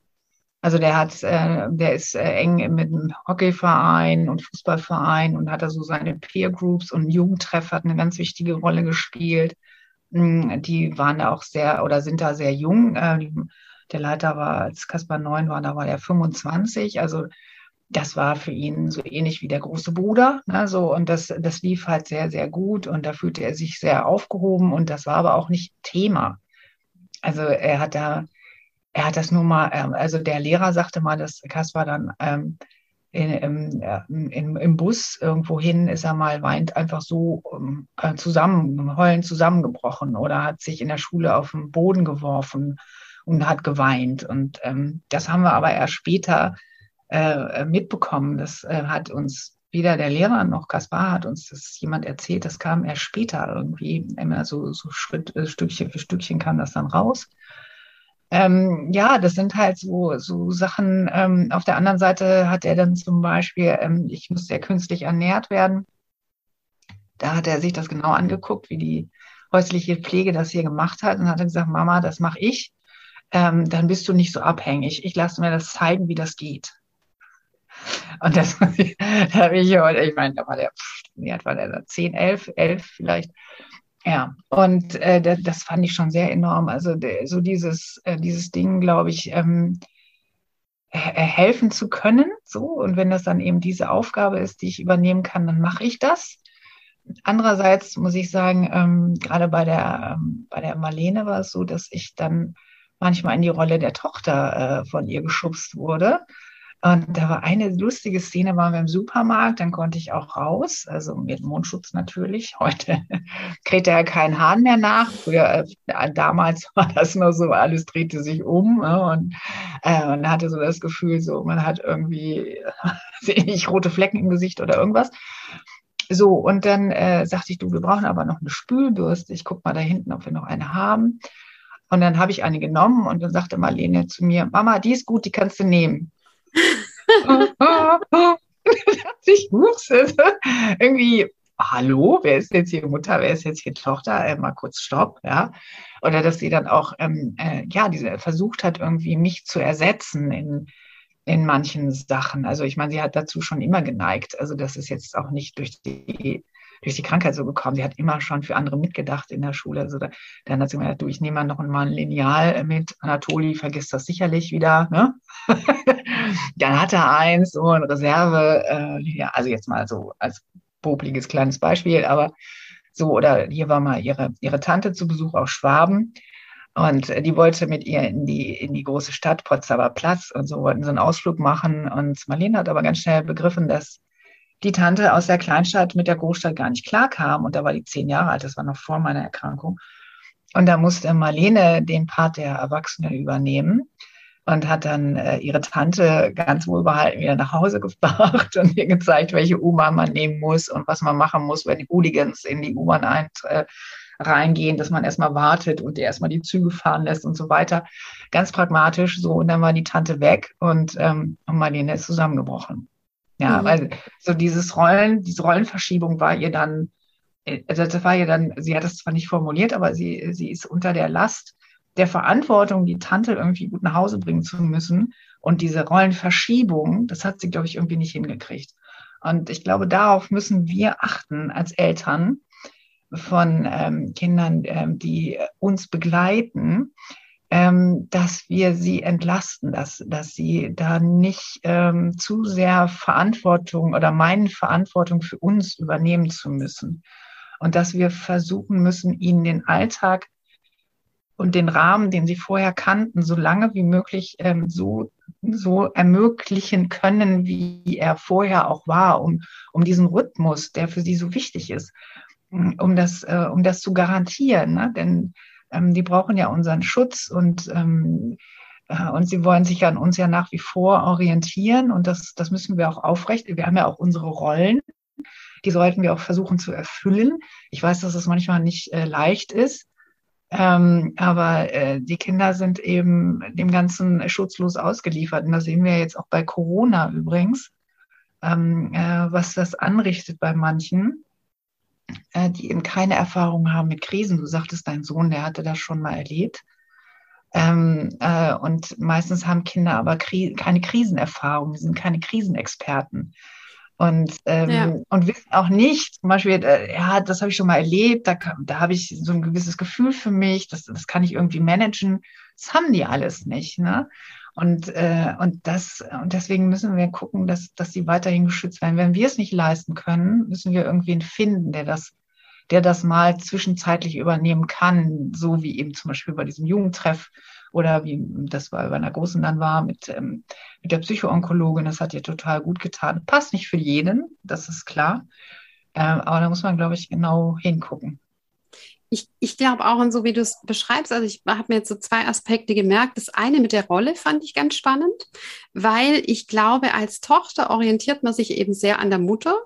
Also der hat, äh, der ist äh, eng mit einem Hockeyverein und Fußballverein und hat da so seine Peer Groups und Jugendtreff hat eine ganz wichtige Rolle gespielt. Mm, die waren da auch sehr oder sind da sehr jung. Äh, der Leiter war, als Kaspar 9 war, da war der 25. Also das war für ihn so ähnlich wie der große Bruder. Ne, so, und das, das lief halt sehr, sehr gut und da fühlte er sich sehr aufgehoben und das war aber auch nicht Thema. Also er hat da, er hat das nur mal, ähm, also der Lehrer sagte mal, dass Kaspar dann ähm, in, im, in, im Bus irgendwo hin ist er mal weint einfach so ähm, äh, zusammen, heulend zusammengebrochen oder hat sich in der Schule auf den Boden geworfen und hat geweint. Und ähm, das haben wir aber erst später äh, mitbekommen. Das äh, hat uns weder der Lehrer noch Kaspar hat uns das jemand erzählt. Das kam erst später irgendwie. Immer so, so Schritt, äh, Stückchen für Stückchen kam das dann raus. Ähm, ja, das sind halt so, so Sachen. Ähm, auf der anderen Seite hat er dann zum Beispiel, ähm, ich muss sehr künstlich ernährt werden. Da hat er sich das genau angeguckt, wie die häusliche Pflege das hier gemacht hat und hat gesagt, Mama, das mache ich. Ähm, dann bist du nicht so abhängig. Ich lasse mir das zeigen, wie das geht. Und das, da habe ich heute, ich meine, da war der, wie alt war der da? 10, 11, 11 vielleicht. Ja, und äh, das fand ich schon sehr enorm. Also so dieses, äh, dieses Ding, glaube ich, ähm, helfen zu können. So, und wenn das dann eben diese Aufgabe ist, die ich übernehmen kann, dann mache ich das. Andererseits muss ich sagen, ähm, gerade bei der, ähm, bei der Marlene war es so, dass ich dann manchmal in die Rolle der Tochter äh, von ihr geschubst wurde. Und da war eine lustige Szene, waren wir im Supermarkt, dann konnte ich auch raus, also mit Mundschutz natürlich. Heute kräht er keinen Hahn mehr nach. Früher, äh, damals war das nur so, alles drehte sich um ne? und äh, man hatte so das Gefühl, so man hat irgendwie nicht rote Flecken im Gesicht oder irgendwas. So, und dann äh, sagte ich, du, wir brauchen aber noch eine Spülbürste. Ich guck mal da hinten, ob wir noch eine haben. Und dann habe ich eine genommen und dann sagte Marlene zu mir, Mama, die ist gut, die kannst du nehmen ich irgendwie, hallo, wer ist jetzt hier Mutter, wer ist jetzt hier Tochter? Äh, mal kurz Stopp, ja. Oder dass sie dann auch, ähm, äh, ja, diese versucht hat, irgendwie mich zu ersetzen in, in manchen Sachen. Also ich meine, sie hat dazu schon immer geneigt. Also das ist jetzt auch nicht durch die durch die Krankheit so gekommen. Sie hat immer schon für andere mitgedacht in der Schule. Also da, dann hat sie mir gesagt, du, ich nehme noch mal ein Lineal mit. Anatoli vergisst das sicherlich wieder. Ne? dann hat er eins, so ein Reserve, äh, ja, also jetzt mal so als popliges kleines Beispiel, aber so, oder hier war mal ihre, ihre Tante zu Besuch aus Schwaben. Und die wollte mit ihr in die, in die große Stadt, Potsdamer Platz und so, wollten so einen Ausflug machen. Und Marlene hat aber ganz schnell begriffen, dass die Tante aus der Kleinstadt mit der Großstadt gar nicht klarkam. Und da war die zehn Jahre alt, das war noch vor meiner Erkrankung. Und da musste Marlene den Part der Erwachsenen übernehmen und hat dann äh, ihre Tante ganz wohlbehalten wieder nach Hause gebracht und ihr gezeigt, welche U-Bahn man nehmen muss und was man machen muss, wenn die Hooligans in die U-Bahn ein, äh, reingehen, dass man erstmal wartet und erstmal die Züge fahren lässt und so weiter. Ganz pragmatisch so. Und dann war die Tante weg und, ähm, und Marlene ist zusammengebrochen. Ja, mhm. weil so dieses Rollen, diese Rollenverschiebung war ihr dann, also das war ihr dann, sie hat das zwar nicht formuliert, aber sie, sie ist unter der Last der Verantwortung, die Tante irgendwie gut nach Hause bringen zu müssen. Und diese Rollenverschiebung, das hat sie, glaube ich, irgendwie nicht hingekriegt. Und ich glaube, darauf müssen wir achten als Eltern von ähm, Kindern, ähm, die uns begleiten, ähm, dass wir sie entlasten, dass, dass sie da nicht ähm, zu sehr Verantwortung oder meinen Verantwortung für uns übernehmen zu müssen. Und dass wir versuchen müssen, ihnen den Alltag und den Rahmen, den sie vorher kannten, so lange wie möglich ähm, so, so ermöglichen können, wie er vorher auch war, um, um diesen Rhythmus, der für sie so wichtig ist, um das, äh, um das zu garantieren. Ne? Denn ähm, die brauchen ja unseren Schutz und, ähm, äh, und sie wollen sich an uns ja nach wie vor orientieren und das, das müssen wir auch aufrecht. Wir haben ja auch unsere Rollen. Die sollten wir auch versuchen zu erfüllen. Ich weiß, dass es manchmal nicht äh, leicht ist. Ähm, aber äh, die Kinder sind eben dem Ganzen schutzlos ausgeliefert. Und das sehen wir jetzt auch bei Corona übrigens, ähm, äh, was das anrichtet bei manchen, äh, die eben keine Erfahrung haben mit Krisen. Du sagtest, dein Sohn, der hatte das schon mal erlebt. Ähm, äh, und meistens haben Kinder aber Kri keine Krisenerfahrung, sind keine Krisenexperten und, ähm, ja. und wissen auch nicht, zum Beispiel, äh, ja, das habe ich schon mal erlebt, da, da habe ich so ein gewisses Gefühl für mich, das, das kann ich irgendwie managen. Das haben die alles nicht. Ne? Und, äh, und, das, und deswegen müssen wir gucken, dass, dass sie weiterhin geschützt werden. Wenn wir es nicht leisten können, müssen wir irgendwen finden, der das, der das mal zwischenzeitlich übernehmen kann, so wie eben zum Beispiel bei diesem Jugendtreff oder wie das bei einer großen dann war mit, ähm, mit der Psychoonkologin. Das hat ihr total gut getan. Passt nicht für jeden, das ist klar. Ähm, aber da muss man, glaube ich, genau hingucken. Ich, ich glaube auch, und so wie du es beschreibst, also ich habe mir jetzt so zwei Aspekte gemerkt. Das eine mit der Rolle fand ich ganz spannend, weil ich glaube, als Tochter orientiert man sich eben sehr an der Mutter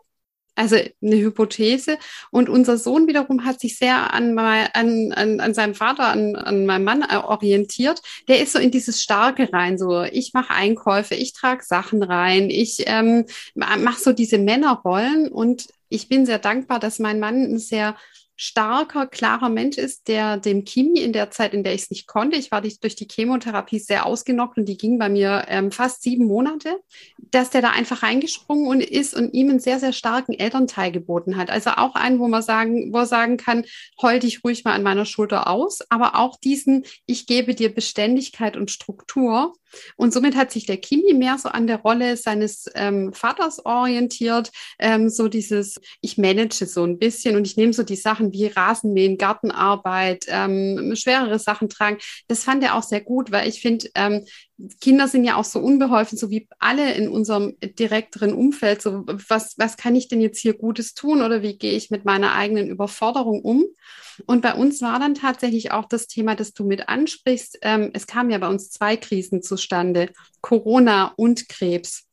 also eine Hypothese. Und unser Sohn wiederum hat sich sehr an, an, an, an seinem Vater, an, an meinem Mann äh, orientiert. Der ist so in dieses Starke rein, so ich mache Einkäufe, ich trage Sachen rein, ich ähm, mache so diese Männerrollen und ich bin sehr dankbar, dass mein Mann ein sehr starker, klarer Mensch ist, der dem Kimi in der Zeit, in der ich es nicht konnte, ich war durch die Chemotherapie sehr ausgenockt und die ging bei mir ähm, fast sieben Monate, dass der da einfach reingesprungen und ist und ihm einen sehr, sehr starken Elternteil geboten hat. Also auch einen, wo man sagen, wo er sagen kann, heul dich ruhig mal an meiner Schulter aus, aber auch diesen, ich gebe dir Beständigkeit und Struktur und somit hat sich der Kimi mehr so an der Rolle seines ähm, Vaters orientiert, ähm, so dieses, ich manage so ein bisschen und ich nehme so die Sachen wie Rasenmähen, Gartenarbeit, ähm, schwerere Sachen tragen. Das fand er auch sehr gut, weil ich finde, ähm, Kinder sind ja auch so unbeholfen, so wie alle in unserem direkteren Umfeld. So, was, was kann ich denn jetzt hier Gutes tun oder wie gehe ich mit meiner eigenen Überforderung um? Und bei uns war dann tatsächlich auch das Thema, das du mit ansprichst. Ähm, es kamen ja bei uns zwei Krisen zustande, Corona und Krebs.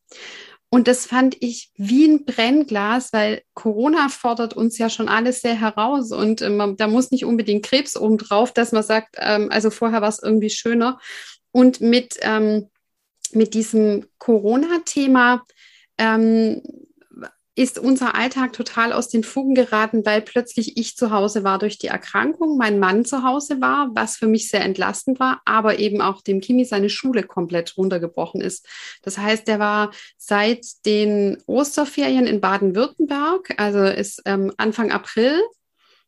Und das fand ich wie ein Brennglas, weil Corona fordert uns ja schon alles sehr heraus und ähm, da muss nicht unbedingt Krebs oben drauf, dass man sagt, ähm, also vorher war es irgendwie schöner. Und mit, ähm, mit diesem Corona-Thema ähm, ist unser Alltag total aus den Fugen geraten, weil plötzlich ich zu Hause war durch die Erkrankung, mein Mann zu Hause war, was für mich sehr entlastend war, aber eben auch dem Kimi seine Schule komplett runtergebrochen ist. Das heißt, der war seit den Osterferien in Baden-Württemberg, also ist ähm, Anfang April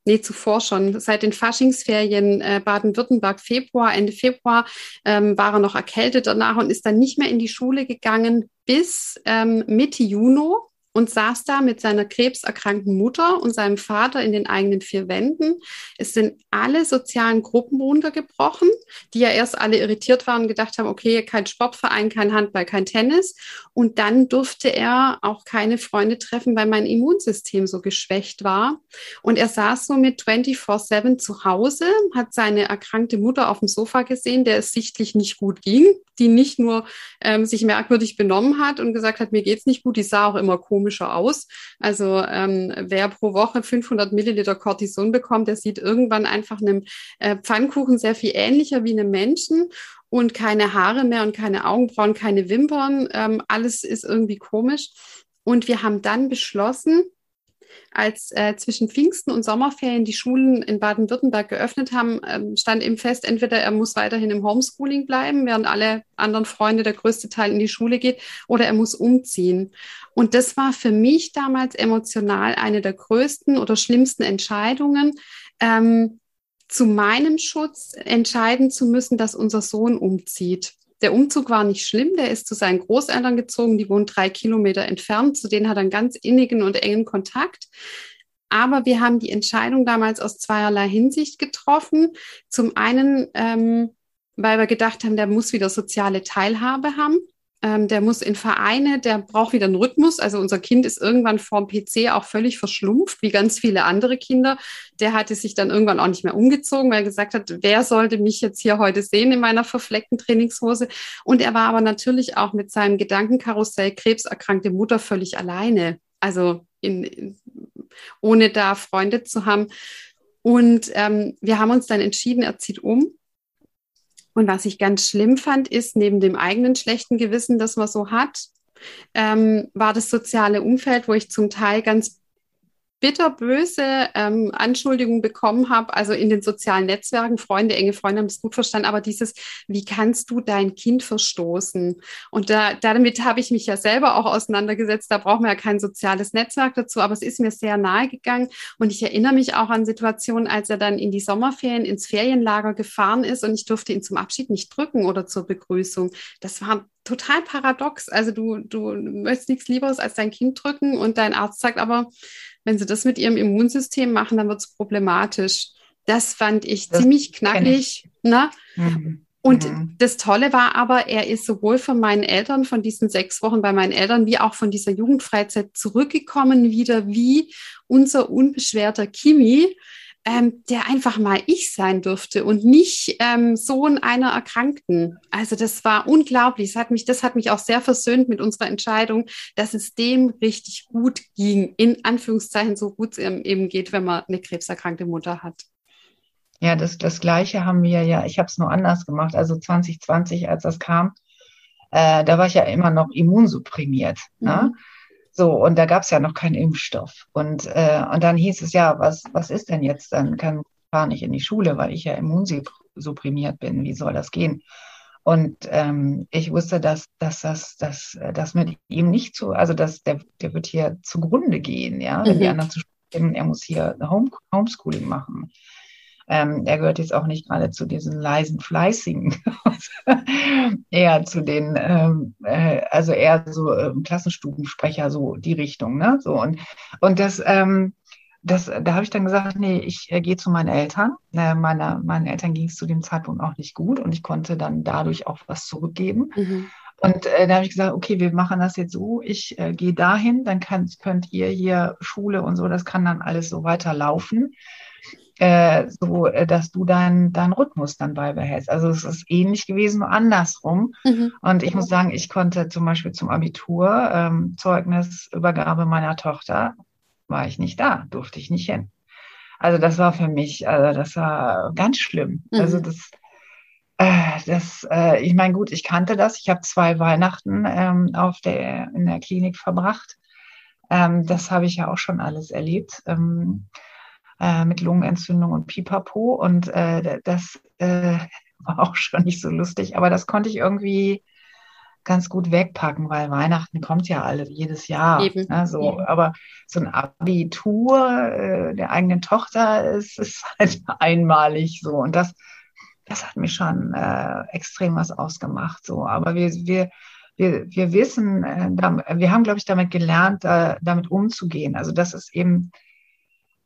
nee, zuvor schon, seit den Faschingsferien äh, Baden-Württemberg Februar, Ende Februar ähm, war er noch erkältet danach und ist dann nicht mehr in die Schule gegangen bis ähm, Mitte Juni und saß da mit seiner krebserkrankten Mutter und seinem Vater in den eigenen vier Wänden. Es sind alle sozialen Gruppen runtergebrochen, die ja erst alle irritiert waren und gedacht haben, okay, kein Sportverein, kein Handball, kein Tennis. Und dann durfte er auch keine Freunde treffen, weil mein Immunsystem so geschwächt war. Und er saß so mit 24-7 zu Hause, hat seine erkrankte Mutter auf dem Sofa gesehen, der es sichtlich nicht gut ging, die nicht nur ähm, sich merkwürdig benommen hat und gesagt hat, mir geht's nicht gut, die sah auch immer komischer aus. Also ähm, wer pro Woche 500 Milliliter Cortison bekommt, der sieht irgendwann einfach einem äh, Pfannkuchen sehr viel ähnlicher wie einem Menschen und keine Haare mehr und keine Augenbrauen, keine Wimpern. Ähm, alles ist irgendwie komisch. Und wir haben dann beschlossen, als äh, zwischen Pfingsten und Sommerferien die Schulen in Baden-Württemberg geöffnet haben, ähm, stand eben fest, entweder er muss weiterhin im Homeschooling bleiben, während alle anderen Freunde der größte Teil in die Schule geht, oder er muss umziehen. Und das war für mich damals emotional eine der größten oder schlimmsten Entscheidungen. Ähm, zu meinem Schutz entscheiden zu müssen, dass unser Sohn umzieht. Der Umzug war nicht schlimm. Der ist zu seinen Großeltern gezogen. Die wohnen drei Kilometer entfernt. Zu denen hat er einen ganz innigen und engen Kontakt. Aber wir haben die Entscheidung damals aus zweierlei Hinsicht getroffen. Zum einen, ähm, weil wir gedacht haben, der muss wieder soziale Teilhabe haben. Ähm, der muss in Vereine, der braucht wieder einen Rhythmus. Also unser Kind ist irgendwann vorm PC auch völlig verschlumpft, wie ganz viele andere Kinder. Der hatte sich dann irgendwann auch nicht mehr umgezogen, weil er gesagt hat, wer sollte mich jetzt hier heute sehen in meiner verfleckten Trainingshose? Und er war aber natürlich auch mit seinem Gedankenkarussell krebserkrankte Mutter völlig alleine. Also in, in, ohne da Freunde zu haben. Und ähm, wir haben uns dann entschieden, er zieht um und was ich ganz schlimm fand, ist neben dem eigenen schlechten Gewissen, das man so hat, ähm, war das soziale Umfeld, wo ich zum Teil ganz bitterböse ähm, Anschuldigungen bekommen habe, also in den sozialen Netzwerken, Freunde, enge Freunde haben es gut verstanden, aber dieses, wie kannst du dein Kind verstoßen? Und da, damit habe ich mich ja selber auch auseinandergesetzt, da braucht man ja kein soziales Netzwerk dazu, aber es ist mir sehr nahe gegangen und ich erinnere mich auch an Situationen, als er dann in die Sommerferien ins Ferienlager gefahren ist und ich durfte ihn zum Abschied nicht drücken oder zur Begrüßung. Das war total paradox. Also du, du möchtest nichts Lieberes als dein Kind drücken und dein Arzt sagt aber, wenn sie das mit ihrem Immunsystem machen, dann wird es problematisch. Das fand ich das ziemlich knackig. Ich. Ne? Mhm. Und mhm. das Tolle war aber, er ist sowohl von meinen Eltern, von diesen sechs Wochen bei meinen Eltern, wie auch von dieser Jugendfreizeit zurückgekommen, wieder wie unser unbeschwerter Kimi ähm, der einfach mal ich sein durfte und nicht ähm, Sohn einer Erkrankten. Also das war unglaublich. Das hat mich, das hat mich auch sehr versöhnt mit unserer Entscheidung, dass es dem richtig gut ging. In Anführungszeichen so gut es eben geht, wenn man eine krebserkrankte Mutter hat. Ja, das, das Gleiche haben wir ja, ich habe es nur anders gemacht. Also 2020, als das kam, äh, da war ich ja immer noch immunsupprimiert. Ne? Mhm. Ne? So, und da gab es ja noch keinen Impfstoff. Und, äh, und dann hieß es ja, was, was ist denn jetzt? Dann kann ich nicht in die Schule, weil ich ja immunsupprimiert bin. Wie soll das gehen? Und ähm, ich wusste, dass, dass das dass, dass mit ihm nicht so, also dass der, der wird hier zugrunde gehen, ja, wenn mhm. die anderen zu stimmen, er muss hier Home, Homeschooling machen. Ähm, er gehört jetzt auch nicht gerade zu diesen leisen, fleißigen, eher zu den, ähm, äh, also eher so ähm, Klassenstubensprecher, so die Richtung, ne? So und und das, ähm, das, da habe ich dann gesagt, nee, ich äh, gehe zu meinen Eltern. Äh, meiner, meinen Eltern ging es zu dem Zeitpunkt auch nicht gut und ich konnte dann dadurch auch was zurückgeben. Mhm. Und äh, da habe ich gesagt, okay, wir machen das jetzt so, ich äh, gehe dahin, dann kann, könnt ihr hier Schule und so, das kann dann alles so weiterlaufen äh, so, äh, dass du deinen dein Rhythmus dann beibehältst. Also es ist ähnlich gewesen, nur andersrum. Mhm. Und ich muss sagen, ich konnte zum Beispiel zum Abitur, ähm, Zeugnisübergabe meiner Tochter, war ich nicht da, durfte ich nicht hin. Also das war für mich, also das war ganz schlimm. Mhm. Also das, äh, das, ich meine, gut, ich kannte das. Ich habe zwei Weihnachten ähm, auf der, in der Klinik verbracht Ähm, das habe ich ja auch schon alles erlebt ähm, äh, mit Lungenentzündung und Pipapo. Und äh, das äh, war auch schon nicht so lustig, aber das konnte ich irgendwie ganz gut wegpacken, weil Weihnachten kommt ja alle jedes Jahr. Eben. Ne, so, Eben. Aber so ein Abitur äh, der eigenen Tochter ist, ist halt einmalig so. Und das, das hat mir schon äh, extrem was ausgemacht. So. Aber wir, wir, wir, wir wissen, äh, wir haben, glaube ich, damit gelernt, äh, damit umzugehen. Also dass es eben,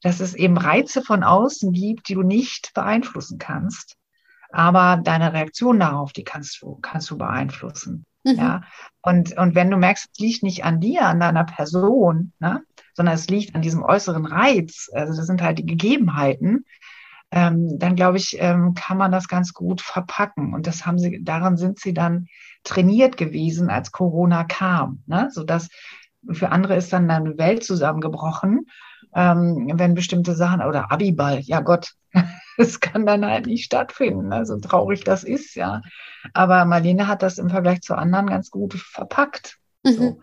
dass es eben Reize von außen gibt, die du nicht beeinflussen kannst. Aber deine Reaktion darauf, die kannst du, kannst du beeinflussen. Mhm. Ja. Und, und wenn du merkst, es liegt nicht an dir, an deiner Person, ne, sondern es liegt an diesem äußeren Reiz, also das sind halt die Gegebenheiten, ähm, dann glaube ich, ähm, kann man das ganz gut verpacken. Und das haben sie, daran sind sie dann trainiert gewesen, als Corona kam. Ne? Sodass für andere ist dann eine Welt zusammengebrochen, ähm, wenn bestimmte Sachen oder Abiball, ja Gott, es kann dann halt nicht stattfinden. Also traurig das ist, ja. Aber Marlene hat das im Vergleich zu anderen ganz gut verpackt. Mhm. So.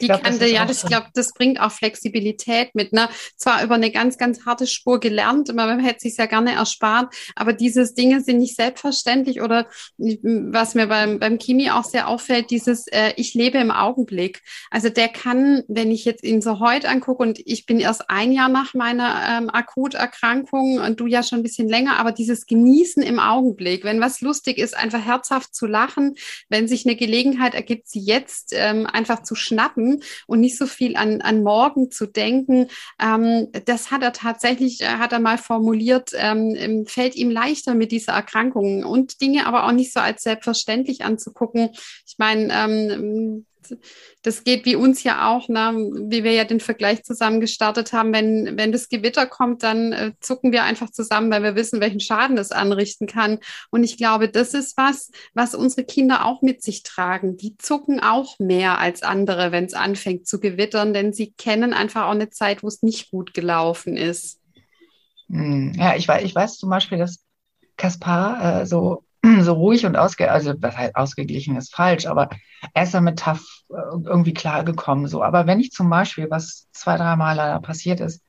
Die glaub, Kante, ja, das, ich glaube, das bringt auch Flexibilität mit. Ne? Zwar über eine ganz, ganz harte Spur gelernt, man hätte sich ja gerne erspart, aber diese Dinge sind nicht selbstverständlich oder was mir beim, beim Kimi auch sehr auffällt, dieses äh, Ich lebe im Augenblick. Also der kann, wenn ich jetzt ihn so heute angucke und ich bin erst ein Jahr nach meiner ähm, Akuterkrankung und du ja schon ein bisschen länger, aber dieses Genießen im Augenblick, wenn was lustig ist, einfach herzhaft zu lachen, wenn sich eine Gelegenheit ergibt, sie jetzt ähm, einfach zu schnappen, haben und nicht so viel an, an morgen zu denken. Ähm, das hat er tatsächlich, äh, hat er mal formuliert, ähm, fällt ihm leichter mit dieser Erkrankung und Dinge aber auch nicht so als selbstverständlich anzugucken. Ich meine, ähm, das geht wie uns ja auch, ne? wie wir ja den Vergleich zusammen gestartet haben. Wenn, wenn das Gewitter kommt, dann äh, zucken wir einfach zusammen, weil wir wissen, welchen Schaden es anrichten kann. Und ich glaube, das ist was, was unsere Kinder auch mit sich tragen. Die zucken auch mehr als andere, wenn es anfängt zu gewittern, denn sie kennen einfach auch eine Zeit, wo es nicht gut gelaufen ist. Hm, ja, ich weiß, ich weiß zum Beispiel, dass Kaspar äh, so so ruhig und ausge, also was heißt ausgeglichen ist falsch, aber er ist damit tough äh, irgendwie klargekommen. So, aber wenn ich zum Beispiel, was zwei, dreimal leider passiert ist,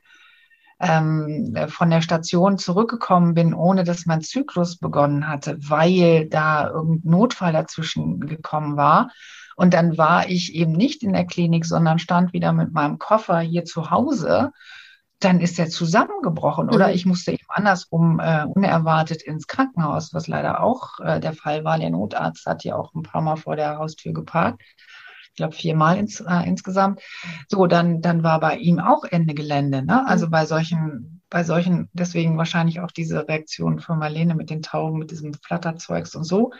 ähm, von der Station zurückgekommen bin, ohne dass mein Zyklus begonnen hatte, weil da irgendein Notfall dazwischen gekommen war. Und dann war ich eben nicht in der Klinik, sondern stand wieder mit meinem Koffer hier zu Hause dann ist er zusammengebrochen oder mhm. ich musste eben andersrum äh, unerwartet ins Krankenhaus, was leider auch äh, der Fall war. Der Notarzt hat ja auch ein paar Mal vor der Haustür geparkt. Ich glaube viermal ins, äh, insgesamt. So, dann, dann war bei ihm auch Ende Gelände. Ne? Also mhm. bei solchen, bei solchen, deswegen wahrscheinlich auch diese Reaktion von Marlene mit den Tauben, mit diesem Flatterzeugs und so.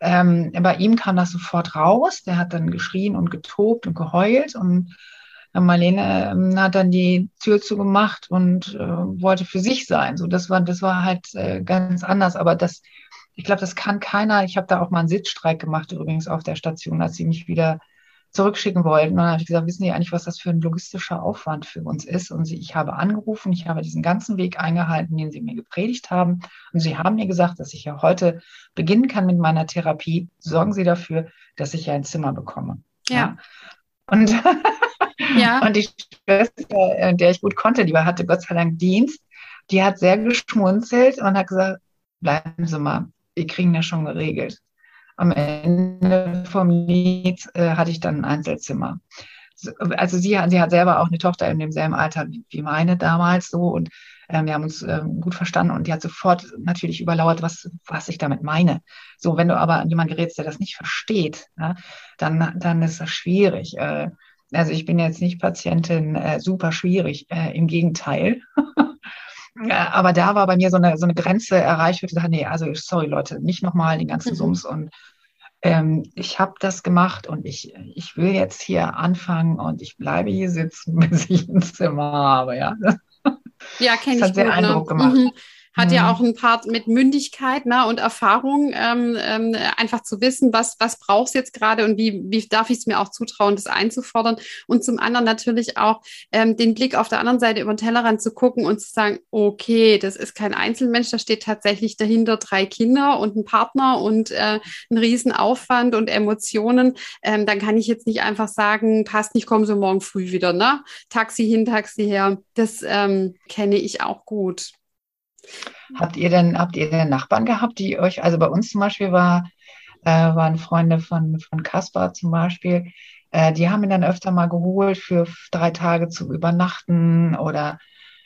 Ähm, bei ihm kam das sofort raus. Der hat dann geschrien und getobt und geheult und Marlene ähm, hat dann die Tür zugemacht und äh, wollte für sich sein. So, das war, das war halt äh, ganz anders. Aber das, ich glaube, das kann keiner. Ich habe da auch mal einen Sitzstreik gemacht, übrigens auf der Station, als sie mich wieder zurückschicken wollten. Und dann habe ich gesagt, wissen Sie eigentlich, was das für ein logistischer Aufwand für uns ist? Und sie, ich habe angerufen, ich habe diesen ganzen Weg eingehalten, den Sie mir gepredigt haben. Und Sie haben mir gesagt, dass ich ja heute beginnen kann mit meiner Therapie. Sorgen Sie dafür, dass ich ja ein Zimmer bekomme. Ja. ja. Und ja. Und die Schwester, äh, der ich gut konnte, die hatte Gott sei Dank Dienst, die hat sehr geschmunzelt und hat gesagt, bleiben Sie mal, wir kriegen das schon geregelt. Am Ende vom Lied äh, hatte ich dann ein Einzelzimmer. Also sie, sie hat selber auch eine Tochter in demselben Alter wie meine damals so und äh, wir haben uns äh, gut verstanden und die hat sofort natürlich überlauert, was, was ich damit meine. So, wenn du aber an jemanden gerätst, der das nicht versteht, ja, dann, dann ist das schwierig. Äh, also ich bin jetzt nicht Patientin äh, super schwierig, äh, im Gegenteil. Aber da war bei mir so eine, so eine Grenze erreicht, wo ich gesagt nee, also sorry Leute, nicht nochmal den ganzen mhm. Sums. Und ähm, ich habe das gemacht und ich, ich will jetzt hier anfangen und ich bleibe hier sitzen, bis ich ein Zimmer habe. Ja, ja kenne ich. Das hat sehr ne? Eindruck gemacht. Mhm. Hat mhm. ja auch ein Part mit Mündigkeit ne, und Erfahrung, ähm, ähm, einfach zu wissen, was, was brauchst du jetzt gerade und wie, wie darf ich es mir auch zutrauen, das einzufordern. Und zum anderen natürlich auch ähm, den Blick auf der anderen Seite über den Tellerrand zu gucken und zu sagen, okay, das ist kein Einzelmensch, da steht tatsächlich dahinter drei Kinder und ein Partner und äh, ein Riesenaufwand und Emotionen. Ähm, dann kann ich jetzt nicht einfach sagen, passt nicht, kommen Sie morgen früh wieder, ne? Taxi hin, Taxi her. Das ähm, kenne ich auch gut. Habt ihr denn, habt ihr denn Nachbarn gehabt, die euch, also bei uns zum Beispiel war, äh, waren Freunde von, von Kaspar zum Beispiel, äh, die haben ihn dann öfter mal geholt für drei Tage zu übernachten oder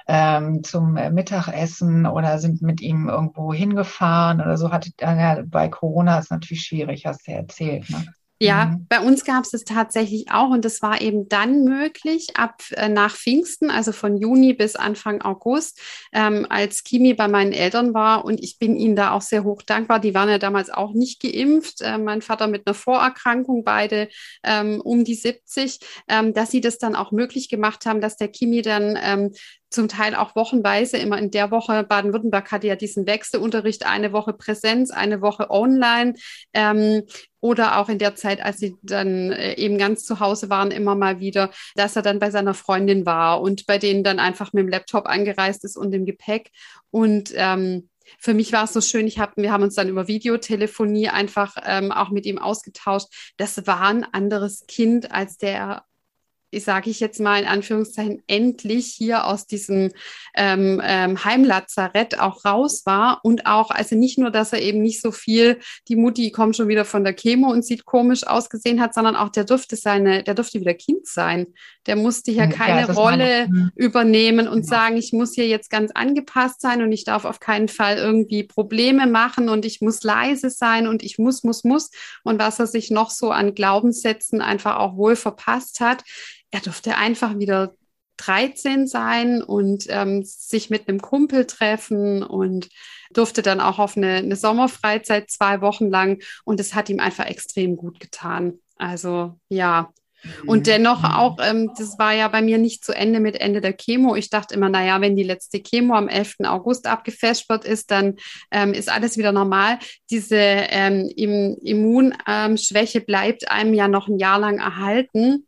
ähm, zum Mittagessen oder sind mit ihm irgendwo hingefahren oder so. Hatte, ja, bei Corona ist natürlich schwierig, hast du ja erzählt. Ne? Ja, mhm. bei uns gab es es tatsächlich auch und das war eben dann möglich ab äh, nach Pfingsten, also von Juni bis Anfang August, ähm, als Kimi bei meinen Eltern war und ich bin ihnen da auch sehr hoch dankbar. Die waren ja damals auch nicht geimpft, äh, mein Vater mit einer Vorerkrankung, beide ähm, um die 70, ähm, dass sie das dann auch möglich gemacht haben, dass der Kimi dann ähm, zum Teil auch wochenweise, immer in der Woche, Baden-Württemberg hatte ja diesen Wechselunterricht, eine Woche Präsenz, eine Woche online. Ähm, oder auch in der Zeit, als sie dann äh, eben ganz zu Hause waren, immer mal wieder, dass er dann bei seiner Freundin war und bei denen dann einfach mit dem Laptop angereist ist und dem Gepäck. Und ähm, für mich war es so schön, ich hab, wir haben uns dann über Videotelefonie einfach ähm, auch mit ihm ausgetauscht. Das war ein anderes Kind, als der sage ich jetzt mal in Anführungszeichen, endlich hier aus diesem ähm, ähm, Heimlazarett auch raus war. Und auch, also nicht nur, dass er eben nicht so viel, die Mutti kommt schon wieder von der Chemo und sieht komisch ausgesehen hat, sondern auch der durfte seine, der durfte wieder Kind sein. Der musste hier keine ja, Rolle meine... Mhm. übernehmen und genau. sagen, ich muss hier jetzt ganz angepasst sein und ich darf auf keinen Fall irgendwie Probleme machen und ich muss leise sein und ich muss, muss, muss. Und was er sich noch so an Glaubenssätzen einfach auch wohl verpasst hat er durfte einfach wieder 13 sein und ähm, sich mit einem Kumpel treffen und durfte dann auch auf eine, eine Sommerfreizeit zwei Wochen lang und es hat ihm einfach extrem gut getan. Also ja, und mhm. dennoch auch, ähm, das war ja bei mir nicht zu Ende mit Ende der Chemo. Ich dachte immer, naja, wenn die letzte Chemo am 11. August abgefespert ist, dann ähm, ist alles wieder normal. Diese ähm, Immunschwäche bleibt einem ja noch ein Jahr lang erhalten.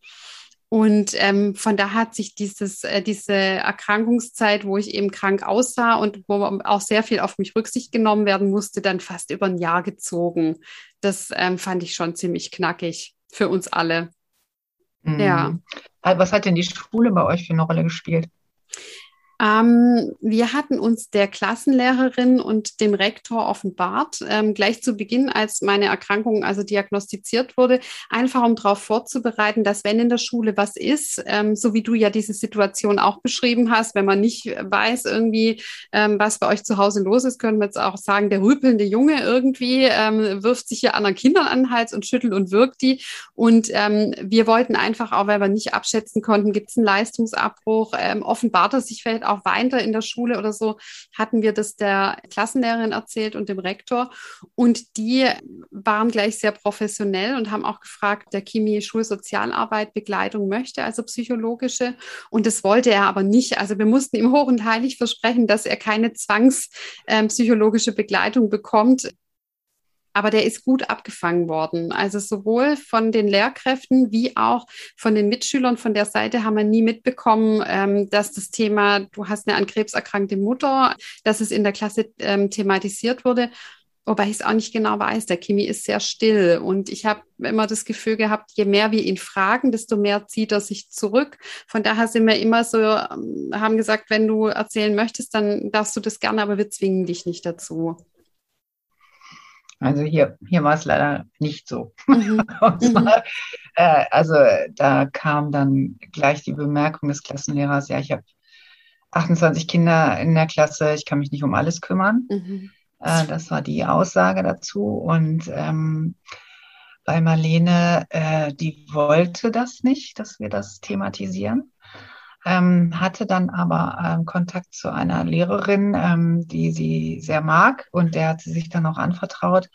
Und ähm, von da hat sich dieses, äh, diese Erkrankungszeit, wo ich eben krank aussah und wo auch sehr viel auf mich Rücksicht genommen werden musste, dann fast über ein Jahr gezogen. Das ähm, fand ich schon ziemlich knackig für uns alle. Mhm. Ja. Was hat denn die Schule bei euch für eine Rolle gespielt? Ähm, wir hatten uns der Klassenlehrerin und dem Rektor offenbart, ähm, gleich zu Beginn, als meine Erkrankung also diagnostiziert wurde, einfach um darauf vorzubereiten, dass wenn in der Schule was ist, ähm, so wie du ja diese Situation auch beschrieben hast, wenn man nicht weiß irgendwie, ähm, was bei euch zu Hause los ist, können wir jetzt auch sagen, der rüpelnde Junge irgendwie ähm, wirft sich hier anderen Kindern an den Hals und schüttelt und wirkt die. Und ähm, wir wollten einfach auch, weil wir nicht abschätzen konnten, gibt es einen Leistungsabbruch, offenbart er sich vielleicht auch auch weinte in der Schule oder so, hatten wir das der Klassenlehrerin erzählt und dem Rektor. Und die waren gleich sehr professionell und haben auch gefragt, der Kimi Schulsozialarbeit Begleitung möchte, also psychologische. Und das wollte er aber nicht. Also wir mussten ihm hoch und heilig versprechen, dass er keine zwangspsychologische Begleitung bekommt aber der ist gut abgefangen worden. Also sowohl von den Lehrkräften wie auch von den Mitschülern von der Seite haben wir nie mitbekommen, ähm, dass das Thema, du hast eine an Krebs erkrankte Mutter, dass es in der Klasse ähm, thematisiert wurde. Wobei ich es auch nicht genau weiß. Der Kimi ist sehr still und ich habe immer das Gefühl gehabt, je mehr wir ihn fragen, desto mehr zieht er sich zurück. Von daher sind wir immer so, ähm, haben gesagt, wenn du erzählen möchtest, dann darfst du das gerne, aber wir zwingen dich nicht dazu. Also hier, hier war es leider nicht so. Mhm. zwar, mhm. äh, also da kam dann gleich die Bemerkung des Klassenlehrers, ja, ich habe 28 Kinder in der Klasse, ich kann mich nicht um alles kümmern. Mhm. Äh, das war die Aussage dazu. Und ähm, bei Marlene, äh, die wollte das nicht, dass wir das thematisieren ähm, hatte dann aber ähm, Kontakt zu einer Lehrerin, ähm, die sie sehr mag und der hat sie sich dann auch anvertraut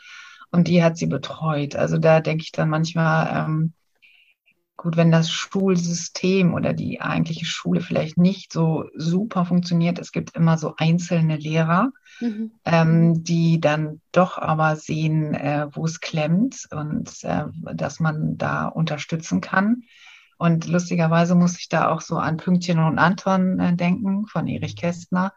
und die hat sie betreut. Also da denke ich dann manchmal, ähm, gut, wenn das Schulsystem oder die eigentliche Schule vielleicht nicht so super funktioniert, es gibt immer so einzelne Lehrer, mhm. ähm, die dann doch aber sehen, äh, wo es klemmt und äh, dass man da unterstützen kann. Und lustigerweise muss ich da auch so an Pünktchen und Anton äh, denken von Erich Kästner.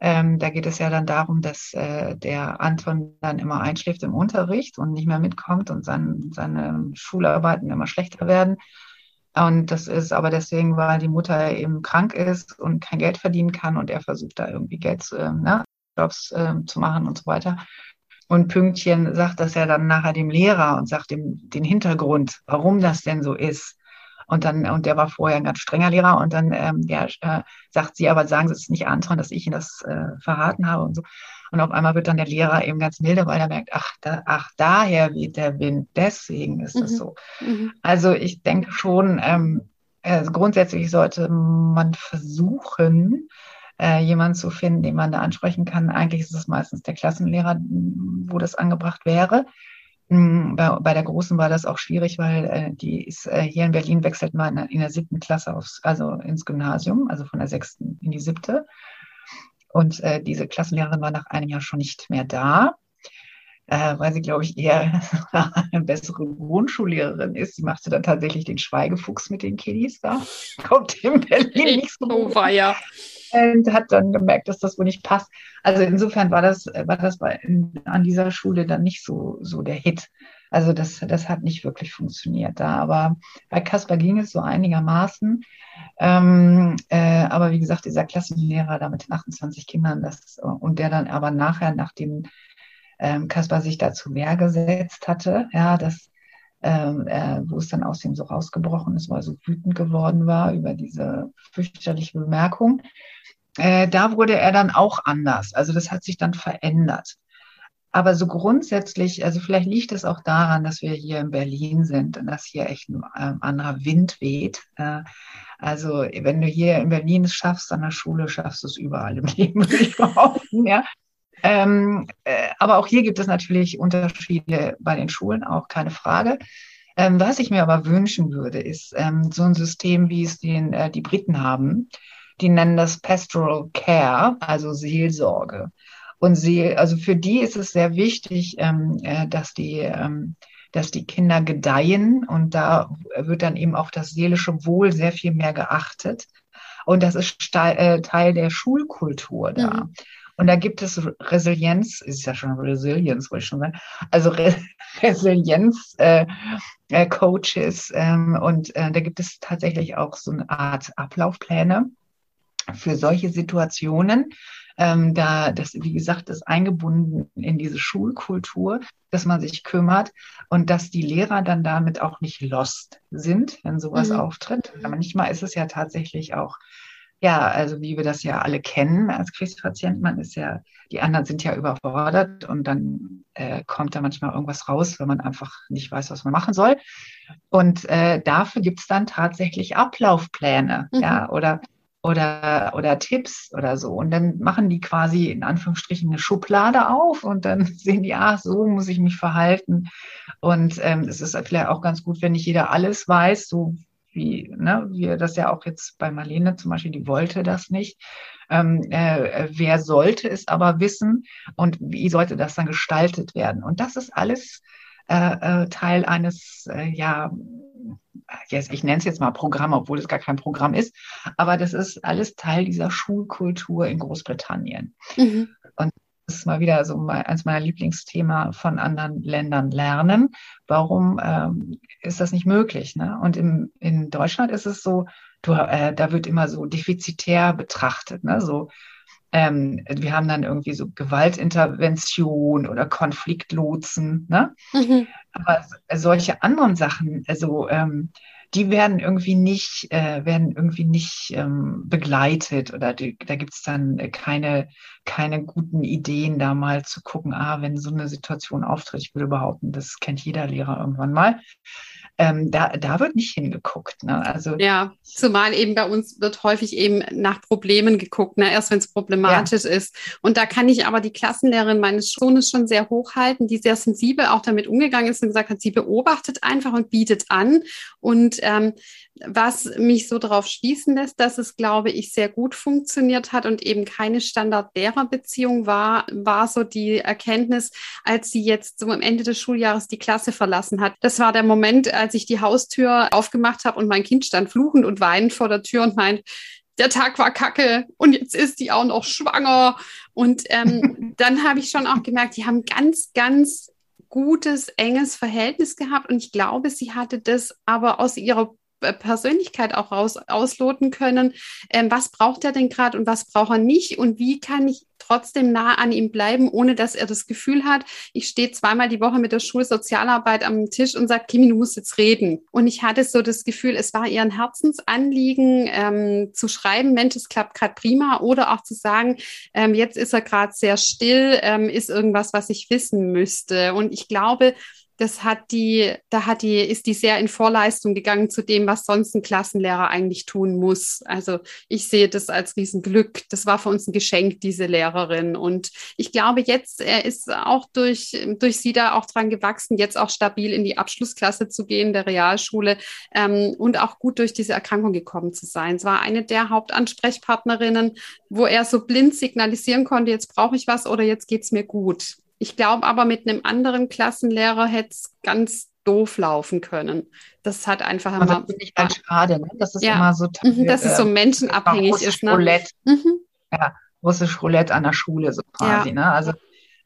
Ähm, da geht es ja dann darum, dass äh, der Anton dann immer einschläft im Unterricht und nicht mehr mitkommt und sein, seine Schularbeiten immer schlechter werden. Und das ist aber deswegen, weil die Mutter eben krank ist und kein Geld verdienen kann und er versucht da irgendwie Geld zu, äh, ne, Jobs äh, zu machen und so weiter. Und Pünktchen sagt das ja dann nachher dem Lehrer und sagt ihm den Hintergrund, warum das denn so ist. Und dann, und der war vorher ein ganz strenger Lehrer und dann ähm, ja, äh, sagt sie, aber sagen Sie es nicht Anton, dass ich Ihnen das äh, verraten habe und so. Und auf einmal wird dann der Lehrer eben ganz milde, weil er merkt, ach, da, ach daher weht der Wind, deswegen ist das mhm. so. Mhm. Also ich denke schon, ähm, äh, grundsätzlich sollte man versuchen, äh, jemanden zu finden, den man da ansprechen kann. Eigentlich ist es meistens der Klassenlehrer, wo das angebracht wäre. Hm, bei, bei, der Großen war das auch schwierig, weil äh, die ist äh, hier in Berlin wechselt man in, der siebten Klasse aufs, also ins Gymnasium, also von der sechsten in die siebte. Und äh, diese Klassenlehrerin war nach einem Jahr schon nicht mehr da, äh, weil sie, glaube ich, eher eine bessere Grundschullehrerin ist. Sie machte dann tatsächlich den Schweigefuchs mit den Kiddies da. Kommt in Berlin nicht so. Oh, ja und hat dann gemerkt, dass das wohl nicht passt. Also insofern war das, war das bei, in, an dieser Schule dann nicht so, so der Hit. Also das, das hat nicht wirklich funktioniert da. Aber bei Kasper ging es so einigermaßen. Ähm, äh, aber wie gesagt, dieser Klassenlehrer da mit 28 Kindern, das, und der dann aber nachher, nachdem ähm, Kaspar sich da zu Wehr gesetzt hatte, ja, das, ähm, äh, wo es dann aus ihm so rausgebrochen ist, weil er so wütend geworden war über diese fürchterliche Bemerkung äh, da wurde er dann auch anders. Also das hat sich dann verändert. Aber so grundsätzlich, also vielleicht liegt es auch daran, dass wir hier in Berlin sind und dass hier echt ein äh, anderer Wind weht. Äh, also wenn du hier in Berlin es schaffst an der Schule, schaffst du es überall im Leben, würde ich behaupten. Ja. Ähm, äh, aber auch hier gibt es natürlich Unterschiede bei den Schulen, auch keine Frage. Ähm, was ich mir aber wünschen würde, ist ähm, so ein System, wie es den, äh, die Briten haben, die nennen das Pastoral Care, also Seelsorge. Und sie, also für die ist es sehr wichtig, ähm, äh, dass die, ähm, dass die Kinder gedeihen und da wird dann eben auch das seelische Wohl sehr viel mehr geachtet. Und das ist äh, Teil der Schulkultur da. Mhm. Und da gibt es Resilienz, ist ja schon Resilienz, wollte ich schon sagen, also Re Resilienz äh, äh, Coaches ähm, und äh, da gibt es tatsächlich auch so eine Art Ablaufpläne für solche Situationen. Ähm, da das, wie gesagt, ist eingebunden in diese Schulkultur, dass man sich kümmert und dass die Lehrer dann damit auch nicht lost sind, wenn sowas mhm. auftritt. Aber manchmal ist es ja tatsächlich auch, ja, also wie wir das ja alle kennen als Krebspatient, man ist ja, die anderen sind ja überfordert und dann äh, kommt da manchmal irgendwas raus, wenn man einfach nicht weiß, was man machen soll. Und äh, dafür gibt es dann tatsächlich Ablaufpläne, mhm. ja, oder oder, oder Tipps oder so. Und dann machen die quasi in Anführungsstrichen eine Schublade auf und dann sehen die, ah, so muss ich mich verhalten. Und ähm, es ist vielleicht auch ganz gut, wenn nicht jeder alles weiß, so wie, ne, wie das ja auch jetzt bei Marlene zum Beispiel, die wollte das nicht. Ähm, äh, wer sollte es aber wissen und wie sollte das dann gestaltet werden? Und das ist alles äh, äh, Teil eines, äh, ja, yes, ich nenne es jetzt mal Programm, obwohl es gar kein Programm ist, aber das ist alles Teil dieser Schulkultur in Großbritannien. Mhm. Und ist mal wieder so eins meiner Lieblingsthema von anderen Ländern lernen. Warum ähm, ist das nicht möglich? Ne? Und im, in Deutschland ist es so, du, äh, da wird immer so defizitär betrachtet. Ne? So, ähm, wir haben dann irgendwie so Gewaltintervention oder Konfliktlotsen. Ne? Mhm. Aber solche anderen Sachen, also ähm, die werden irgendwie nicht, äh, werden irgendwie nicht ähm, begleitet oder die, da gibt es dann keine, keine guten Ideen, da mal zu gucken, ah, wenn so eine Situation auftritt, ich würde behaupten, das kennt jeder Lehrer irgendwann mal. Ähm, da, da wird nicht hingeguckt. Ne? Also, ja, zumal eben bei uns wird häufig eben nach Problemen geguckt, ne? erst wenn es problematisch ja. ist. Und da kann ich aber die Klassenlehrerin meines Sohnes schon sehr hochhalten, die sehr sensibel auch damit umgegangen ist und gesagt hat, sie beobachtet einfach und bietet an. Und ähm, was mich so darauf schließen lässt, dass es, glaube ich, sehr gut funktioniert hat und eben keine Standard-Lehrer-Beziehung war, war so die Erkenntnis, als sie jetzt so am Ende des Schuljahres die Klasse verlassen hat. Das war der Moment, als ich die Haustür aufgemacht habe und mein Kind stand fluchend und weinend vor der Tür und meint, der Tag war kacke und jetzt ist die auch noch schwanger. Und ähm, dann habe ich schon auch gemerkt, die haben ganz, ganz gutes, enges Verhältnis gehabt. Und ich glaube, sie hatte das aber aus ihrer Persönlichkeit auch raus, ausloten können. Ähm, was braucht er denn gerade und was braucht er nicht? Und wie kann ich trotzdem nah an ihm bleiben, ohne dass er das Gefühl hat, ich stehe zweimal die Woche mit der Schulsozialarbeit am Tisch und sage, Kimi, du musst jetzt reden. Und ich hatte so das Gefühl, es war ihr ein Herzensanliegen, ähm, zu schreiben, Mensch, es klappt gerade prima, oder auch zu sagen, ähm, jetzt ist er gerade sehr still, ähm, ist irgendwas, was ich wissen müsste. Und ich glaube, das hat die, da hat die, ist die sehr in Vorleistung gegangen zu dem, was sonst ein Klassenlehrer eigentlich tun muss. Also ich sehe das als Riesenglück. Das war für uns ein Geschenk, diese Lehrerin. Und ich glaube, jetzt er ist auch durch, durch sie da auch dran gewachsen, jetzt auch stabil in die Abschlussklasse zu gehen, der Realschule ähm, und auch gut durch diese Erkrankung gekommen zu sein. Es war eine der Hauptansprechpartnerinnen, wo er so blind signalisieren konnte, jetzt brauche ich was oder jetzt geht's mir gut. Ich glaube aber, mit einem anderen Klassenlehrer hätte es ganz doof laufen können. Das hat einfach aber immer. Das finde ich halt schade, ne? Das ist ja. immer so toll, mhm, dass es so menschenabhängig ist. Ne? Roulette. Mhm. Ja, russisch Roulette an der Schule so quasi. Ja. Ne? Also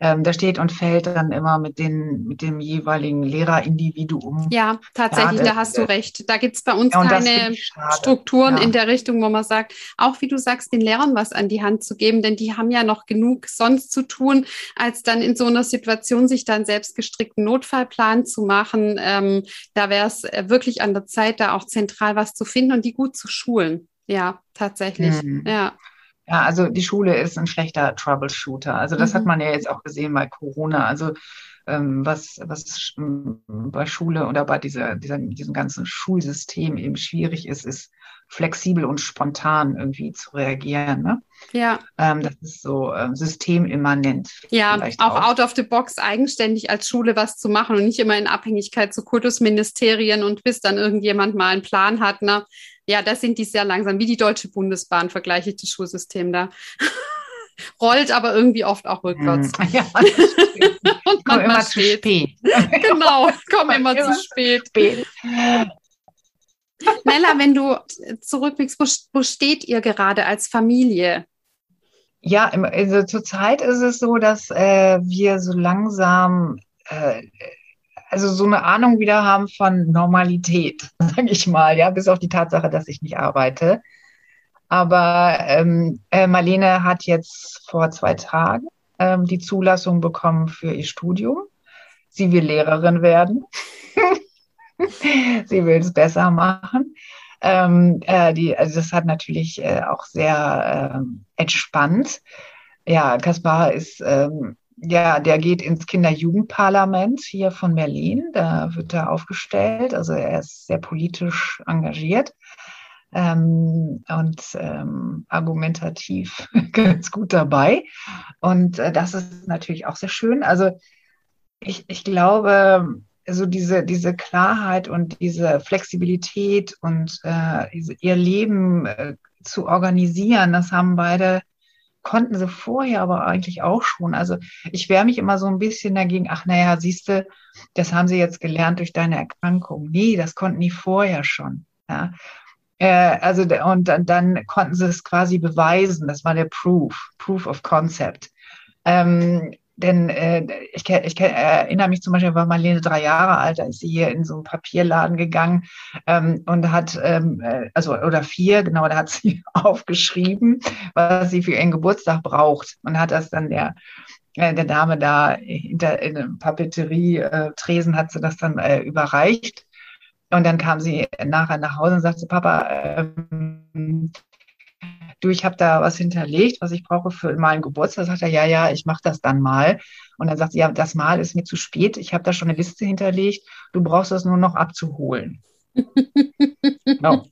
ähm, da steht und fällt dann immer mit, den, mit dem jeweiligen Lehrerindividuum. Ja, tatsächlich, da hast du recht. Da gibt es bei uns ja, keine Strukturen ja. in der Richtung, wo man sagt, auch wie du sagst, den Lehrern was an die Hand zu geben, denn die haben ja noch genug sonst zu tun, als dann in so einer Situation sich dann selbst gestrickten Notfallplan zu machen. Ähm, da wäre es äh, wirklich an der Zeit, da auch zentral was zu finden und die gut zu schulen. Ja, tatsächlich. Mhm. Ja. Ja, also die Schule ist ein schlechter Troubleshooter. Also das mhm. hat man ja jetzt auch gesehen bei Corona. Also ähm, was, was bei Schule oder bei dieser, dieser, diesem ganzen Schulsystem eben schwierig ist, ist flexibel und spontan irgendwie zu reagieren. Ne? Ja. Ähm, das ist so ähm, systemimmanent. Ja, auch, auch, out of the box eigenständig als Schule was zu machen und nicht immer in Abhängigkeit zu Kultusministerien und bis dann irgendjemand mal einen Plan hat. Ne? Ja, da sind die sehr langsam, wie die Deutsche Bundesbahn, vergleiche ich das Schulsystem da. Rollt aber irgendwie oft auch rückwärts. Mm, ja, und komm immer zu spät. genau, komm immer, immer zu spät. spät. Nella, wenn du zurückblickst, wo, wo steht ihr gerade als Familie? Ja, also zurzeit ist es so, dass äh, wir so langsam äh, also so eine Ahnung wieder haben von Normalität, sage ich mal, ja, bis auf die Tatsache, dass ich nicht arbeite. Aber ähm, äh, Marlene hat jetzt vor zwei Tagen ähm, die Zulassung bekommen für ihr Studium. Sie will Lehrerin werden. Sie will es besser machen. Ähm, äh, die, also das hat natürlich äh, auch sehr äh, entspannt. Ja, Kaspar ist ähm, ja, der geht ins Kinderjugendparlament hier von Berlin. Da wird er aufgestellt. Also er ist sehr politisch engagiert ähm, und ähm, argumentativ ganz gut dabei. Und äh, das ist natürlich auch sehr schön. Also ich, ich glaube, so diese, diese Klarheit und diese Flexibilität und äh, ihr Leben äh, zu organisieren, das haben beide konnten sie vorher aber eigentlich auch schon. Also ich wehre mich immer so ein bisschen dagegen, ach naja, siehst du, das haben sie jetzt gelernt durch deine Erkrankung. Nee, das konnten die vorher schon. Ja. Äh, also und dann, dann konnten sie es quasi beweisen. Das war der Proof, Proof of Concept. Ähm, denn äh, ich, ich erinnere mich zum Beispiel, war Marlene drei Jahre alt, da ist sie hier in so einen Papierladen gegangen ähm, und hat, ähm, äh, also oder vier, genau, da hat sie aufgeschrieben, was sie für ihren Geburtstag braucht und hat das dann der äh, der Dame da hinter in einem Papeterie-Tresen hat sie das dann äh, überreicht. Und dann kam sie nachher nach Hause und sagte, Papa, ähm, du, ich habe da was hinterlegt, was ich brauche für meinen Geburtstag. Sagt er, ja, ja, ich mache das dann mal. Und dann sagt sie, ja, das Mal ist mir zu spät. Ich habe da schon eine Liste hinterlegt. Du brauchst das nur noch abzuholen. genau.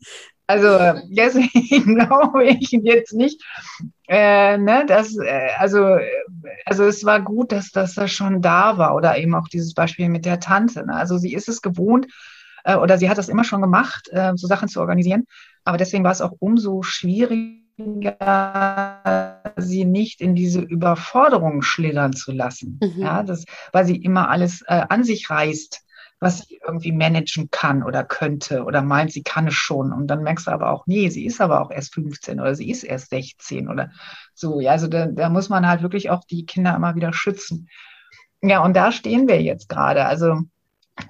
Also deswegen glaube ich jetzt nicht, äh, ne, dass, äh, also, also es war gut, dass, dass das schon da war oder eben auch dieses Beispiel mit der Tante. Ne? Also sie ist es gewohnt äh, oder sie hat das immer schon gemacht, äh, so Sachen zu organisieren. Aber deswegen war es auch umso schwieriger, sie nicht in diese Überforderung schlittern zu lassen. Mhm. Ja, das, weil sie immer alles äh, an sich reißt was sie irgendwie managen kann oder könnte oder meint, sie kann es schon. Und dann merkst du aber auch, nee, sie ist aber auch erst 15 oder sie ist erst 16 oder so. Ja, also da, da muss man halt wirklich auch die Kinder immer wieder schützen. Ja, und da stehen wir jetzt gerade. Also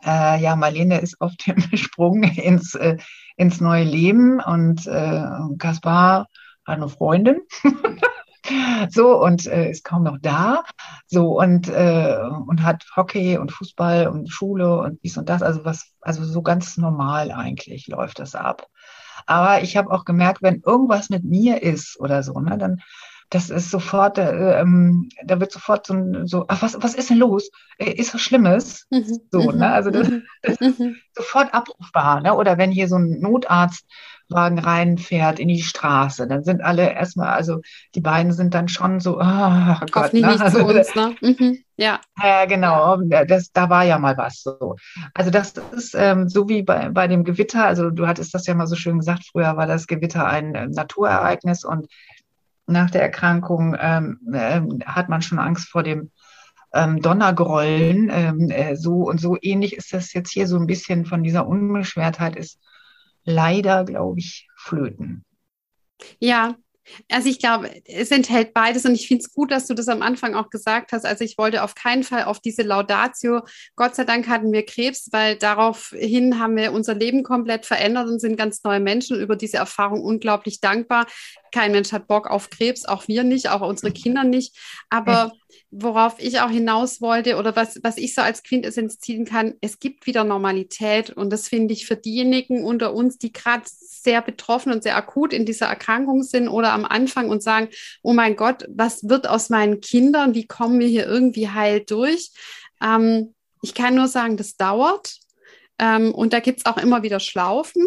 äh, ja, Marlene ist auf dem Sprung ins, äh, ins neue Leben und äh, Kaspar hat eine Freundin. so und äh, ist kaum noch da. So und, äh, und hat Hockey und Fußball und Schule und dies und das. Also was, also so ganz normal eigentlich läuft das ab. Aber ich habe auch gemerkt, wenn irgendwas mit mir ist oder so, ne, dann das ist sofort, äh, ähm, da wird sofort so, so ach, was, was ist denn los? Äh, ist was Schlimmes? Mhm. So, ne? Also das, mhm. das ist mhm. sofort abrufbar, ne? Oder wenn hier so ein Notarzt Wagen reinfährt in die Straße, dann sind alle erstmal, also die beiden sind dann schon so, oh Gott, ne? nicht also, zu uns, ne? Mhm. Ja. Ja, genau. Das, da war ja mal was so. Also das ist ähm, so wie bei, bei dem Gewitter. Also du hattest das ja mal so schön gesagt. Früher war das Gewitter ein äh, Naturereignis und nach der Erkrankung ähm, äh, hat man schon Angst vor dem ähm, Donnergrollen. Ähm, äh, so und so ähnlich ist das jetzt hier so ein bisschen von dieser Unbeschwertheit ist leider, glaube ich, flöten. Ja, also ich glaube, es enthält beides und ich finde es gut, dass du das am Anfang auch gesagt hast. Also ich wollte auf keinen Fall auf diese Laudatio, Gott sei Dank hatten wir Krebs, weil daraufhin haben wir unser Leben komplett verändert und sind ganz neue Menschen über diese Erfahrung unglaublich dankbar. Kein Mensch hat Bock auf Krebs, auch wir nicht, auch unsere Kinder nicht. Aber worauf ich auch hinaus wollte oder was, was ich so als Quintessenz ziehen kann, es gibt wieder Normalität und das finde ich für diejenigen unter uns, die gerade sehr betroffen und sehr akut in dieser Erkrankung sind oder am Anfang und sagen, oh mein Gott, was wird aus meinen Kindern, wie kommen wir hier irgendwie heil durch? Ähm, ich kann nur sagen, das dauert. Ähm, und da gibt es auch immer wieder Schlaufen.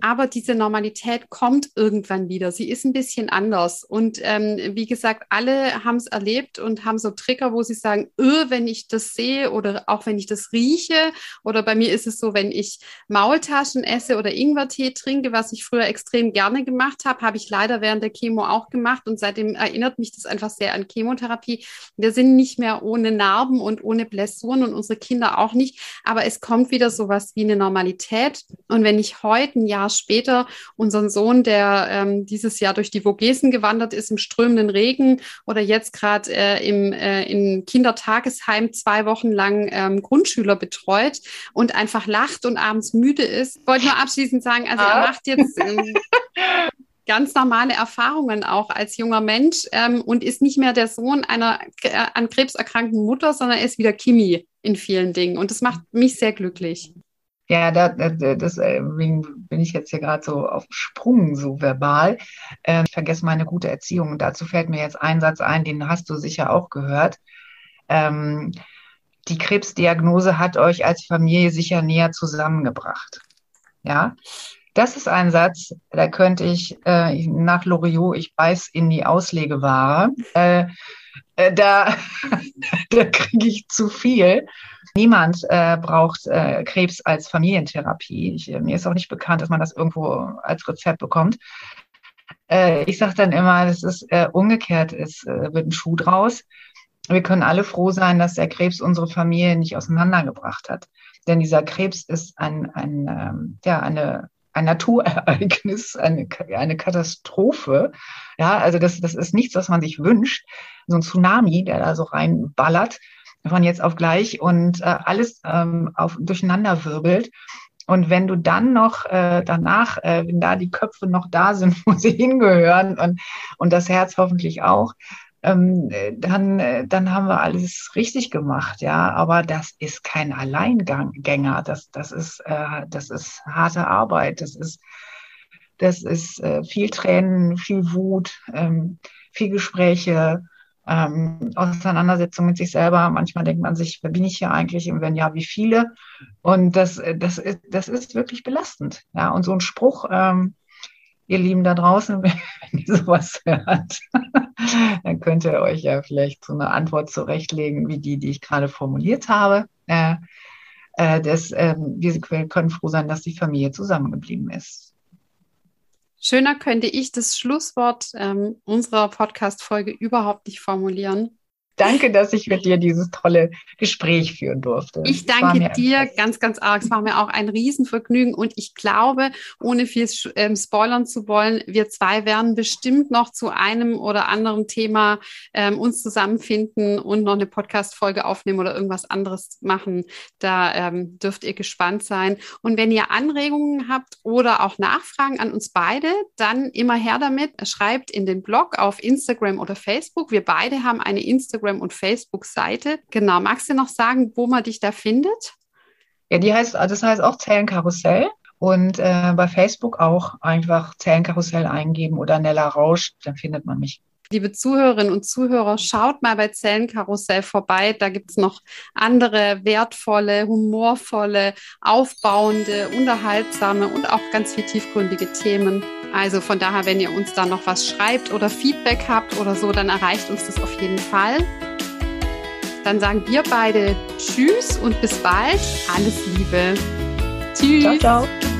Aber diese Normalität kommt irgendwann wieder. Sie ist ein bisschen anders. Und ähm, wie gesagt, alle haben es erlebt und haben so Trigger, wo sie sagen, öh, wenn ich das sehe oder auch wenn ich das rieche. Oder bei mir ist es so, wenn ich Maultaschen esse oder Ingwertee trinke, was ich früher extrem gerne gemacht habe, habe ich leider während der Chemo auch gemacht. Und seitdem erinnert mich das einfach sehr an Chemotherapie. Wir sind nicht mehr ohne Narben und ohne Blessuren und unsere Kinder auch nicht. Aber es kommt wieder sowas wie eine Normalität. Und wenn ich heute ein Jahr später unseren Sohn, der ähm, dieses Jahr durch die Vogesen gewandert ist im strömenden Regen oder jetzt gerade äh, im äh, in Kindertagesheim zwei Wochen lang ähm, Grundschüler betreut und einfach lacht und abends müde ist. Ich wollte nur abschließend sagen, also ah. er macht jetzt ähm, ganz normale Erfahrungen auch als junger Mensch ähm, und ist nicht mehr der Sohn einer äh, an Krebs erkrankten Mutter, sondern er ist wieder Kimi in vielen Dingen. Und das macht mich sehr glücklich. Ja, da, da, deswegen bin ich jetzt hier gerade so auf Sprung, so verbal. Äh, ich vergesse meine gute Erziehung. Dazu fällt mir jetzt ein Satz ein, den hast du sicher auch gehört. Ähm, die Krebsdiagnose hat euch als Familie sicher näher zusammengebracht. Ja, das ist ein Satz, da könnte ich äh, nach Loriot, ich beiß in die Auslegeware. Äh, äh, da, da kriege ich zu viel. Niemand äh, braucht äh, Krebs als Familientherapie. Ich, äh, mir ist auch nicht bekannt, dass man das irgendwo als Rezept bekommt. Äh, ich sage dann immer, das ist äh, umgekehrt, es äh, wird ein Schuh draus. Wir können alle froh sein, dass der Krebs unsere Familie nicht auseinandergebracht hat. Denn dieser Krebs ist ein, ein, ähm, ja, eine, ein Naturereignis, eine, eine Katastrophe. Ja, also das, das ist nichts, was man sich wünscht. So ein Tsunami, der da so reinballert von jetzt auf gleich und äh, alles ähm, auf, durcheinander wirbelt. Und wenn du dann noch äh, danach, äh, wenn da die Köpfe noch da sind, wo sie hingehören und, und das Herz hoffentlich auch, ähm, dann, äh, dann haben wir alles richtig gemacht, ja. Aber das ist kein Alleingänger. Das, das ist, äh, das ist harte Arbeit. Das ist, Das ist äh, viel Tränen, viel Wut, ähm, viel Gespräche, ähm, Auseinandersetzung mit sich selber. Manchmal denkt man sich, wer bin ich hier eigentlich? Und wenn ja, wie viele? Und das, das, ist, das ist wirklich belastend. Ja, und so ein Spruch, ähm, ihr Lieben da draußen, wenn ihr sowas hört, dann könnt ihr euch ja vielleicht so eine Antwort zurechtlegen, wie die, die ich gerade formuliert habe. Äh, äh, äh, wir können froh sein, dass die Familie zusammengeblieben ist. Schöner könnte ich das Schlusswort ähm, unserer Podcast-Folge überhaupt nicht formulieren. Danke, dass ich mit dir dieses tolle Gespräch führen durfte. Ich danke dir ganz, ganz arg. Es war mir auch ein Riesenvergnügen und ich glaube, ohne viel ähm, spoilern zu wollen, wir zwei werden bestimmt noch zu einem oder anderen Thema ähm, uns zusammenfinden und noch eine Podcast-Folge aufnehmen oder irgendwas anderes machen. Da ähm, dürft ihr gespannt sein. Und wenn ihr Anregungen habt oder auch Nachfragen an uns beide, dann immer her damit. Schreibt in den Blog auf Instagram oder Facebook. Wir beide haben eine Instagram Instagram und Facebook-Seite. Genau, magst du noch sagen, wo man dich da findet? Ja, die heißt, das heißt auch Zellenkarussell. Und äh, bei Facebook auch einfach Zellenkarussell eingeben oder Nella Rausch, dann findet man mich. Liebe Zuhörerinnen und Zuhörer, schaut mal bei Zellenkarussell vorbei. Da gibt es noch andere wertvolle, humorvolle, aufbauende, unterhaltsame und auch ganz viel tiefgründige Themen. Also von daher, wenn ihr uns da noch was schreibt oder Feedback habt oder so, dann erreicht uns das auf jeden Fall. Dann sagen wir beide Tschüss und bis bald. Alles Liebe. Tschüss. Ciao, ciao.